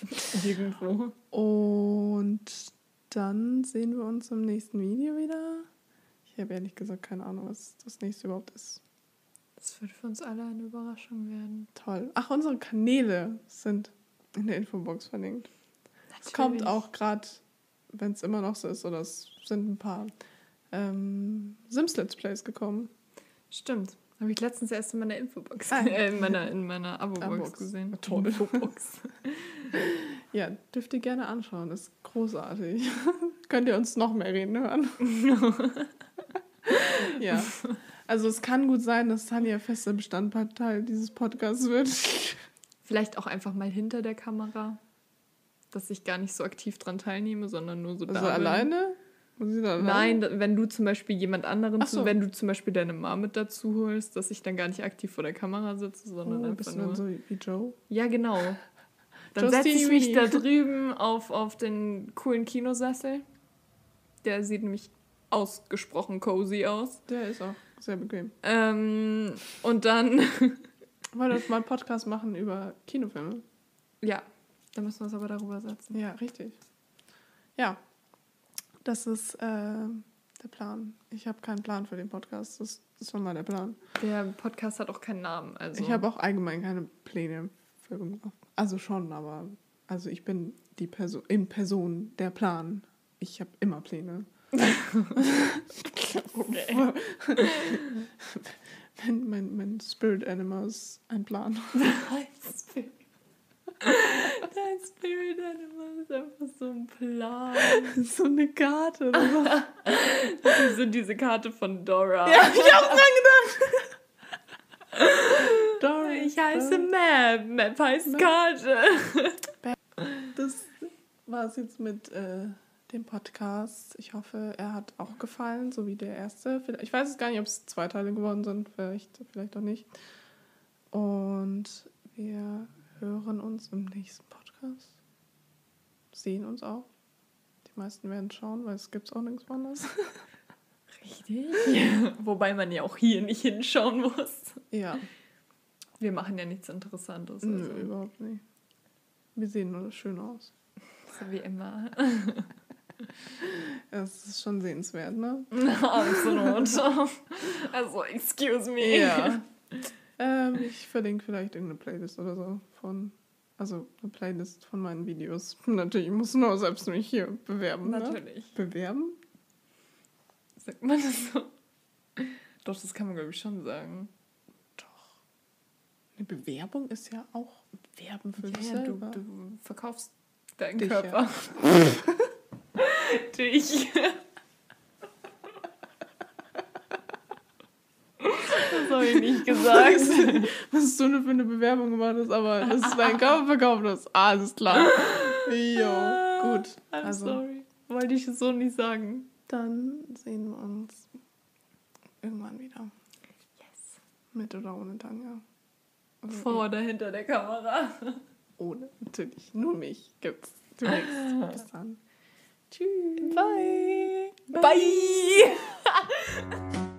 Speaker 2: Irgendwo.
Speaker 1: Und dann sehen wir uns im nächsten Video wieder. Ich habe ehrlich gesagt keine Ahnung, was das nächste überhaupt ist.
Speaker 2: Das wird für uns alle eine Überraschung werden.
Speaker 1: Toll. Ach, unsere Kanäle sind in der Infobox verlinkt. Es kommt auch gerade, wenn es immer noch so ist, oder es sind ein paar ähm, Sims-Let's Plays gekommen.
Speaker 2: Stimmt. Habe ich letztens erst in meiner Infobox,
Speaker 1: Ah.
Speaker 2: äh, in meiner, in meiner Abo-Box gesehen.
Speaker 1: Toll.
Speaker 2: Infobox.
Speaker 1: Ja, dürft ihr gerne anschauen. Ist großartig. Könnt ihr uns noch mehr reden hören? ja. Also es kann gut sein, dass Tanja fester Bestandteil dieses Podcasts wird.
Speaker 2: Vielleicht auch einfach mal hinter der Kamera. Dass ich gar nicht so aktiv dran teilnehme, sondern nur so
Speaker 1: Also
Speaker 2: da bin.
Speaker 1: alleine? Alleine?
Speaker 2: Nein, wenn du zum Beispiel jemand anderen,
Speaker 1: so.
Speaker 2: zu, wenn du zum Beispiel deine Mom mit dazu holst, dass ich dann gar nicht aktiv vor der Kamera sitze, sondern
Speaker 1: Oh,
Speaker 2: einfach
Speaker 1: bist du
Speaker 2: nur.
Speaker 1: dann so wie Joe?
Speaker 2: Ja, genau. Dann setze ich mich da drüben auf, auf den coolen Kinosessel. Der sieht nämlich ausgesprochen cozy aus.
Speaker 1: Der ist auch sehr bequem.
Speaker 2: Ähm, und dann,
Speaker 1: Wollen wir mal einen Podcast machen über Kinofilme?
Speaker 2: ja, dann müssen wir es aber darüber setzen.
Speaker 1: Ja, richtig. Ja, das ist äh, der Plan. Ich habe keinen Plan für den Podcast. Das ist schon mal der Plan.
Speaker 2: Der Podcast hat auch keinen Namen. Also.
Speaker 1: Ich habe auch allgemein keine Pläne für irgendwas. Also schon, aber also ich bin die Person in Person der Plan. Ich habe immer Pläne.
Speaker 2: Okay.
Speaker 1: Wenn mein, mein Spirit Animal ist ein Plan.
Speaker 2: Dein Spirit. Animal ist einfach so ein Plan.
Speaker 1: so eine Karte oder so.
Speaker 2: Das ist so diese Karte von Dora.
Speaker 1: ja, ich habe dran gedacht. Dora,
Speaker 2: Ich heiße Map. Map heißt Karte.
Speaker 1: Das war es jetzt mit äh, dem Podcast. Ich hoffe, er hat auch gefallen, so wie der erste. Ich weiß es gar nicht, ob es zwei Teile geworden sind. Vielleicht, vielleicht auch nicht. Und wir hören uns im nächsten Podcast. Sehen uns auch. Die meisten werden schauen, weil es gibt auch nichts anderes.
Speaker 2: Richtig. Wobei man ja auch hier nicht hinschauen muss.
Speaker 1: ja,
Speaker 2: Wir machen ja nichts Interessantes.
Speaker 1: nö,
Speaker 2: Also.
Speaker 1: überhaupt nicht. Wir sehen nur schön aus.
Speaker 2: So wie immer.
Speaker 1: Es ist schon sehenswert, ne?
Speaker 2: Absolut. Also, excuse me.
Speaker 1: Ja. ähm, ich verlinke vielleicht irgendeine Playlist oder so von. Also eine Playlist von meinen Videos. Natürlich, ich muss nur selbst mich hier bewerben. Ne?
Speaker 2: Natürlich.
Speaker 1: Bewerben?
Speaker 2: Sagt man das so? Doch, das kann man, glaube ich, schon sagen.
Speaker 1: Eine Bewerbung ist ja auch Werben für dich
Speaker 2: Ja, du, du verkaufst deinen
Speaker 1: Dich,
Speaker 2: Körper. Dich. Das habe ich nicht gesagt.
Speaker 1: Was du für eine Bewerbung gemacht hast, aber das ist dein Körper verkauft hast. Alles klar. Jo, gut.
Speaker 2: I'm
Speaker 1: Also,
Speaker 2: sorry. Wollte ich so nicht sagen.
Speaker 1: dann sehen wir uns irgendwann wieder.
Speaker 2: Yes.
Speaker 1: Mit oder ohne Tanja. Also,
Speaker 2: Vor oder hinter der Kamera.
Speaker 1: Ohne, natürlich. Nur mich gibt's. Zunächst. Bis dann. Tschüss.
Speaker 2: Bye.
Speaker 1: Bye.
Speaker 2: Bye.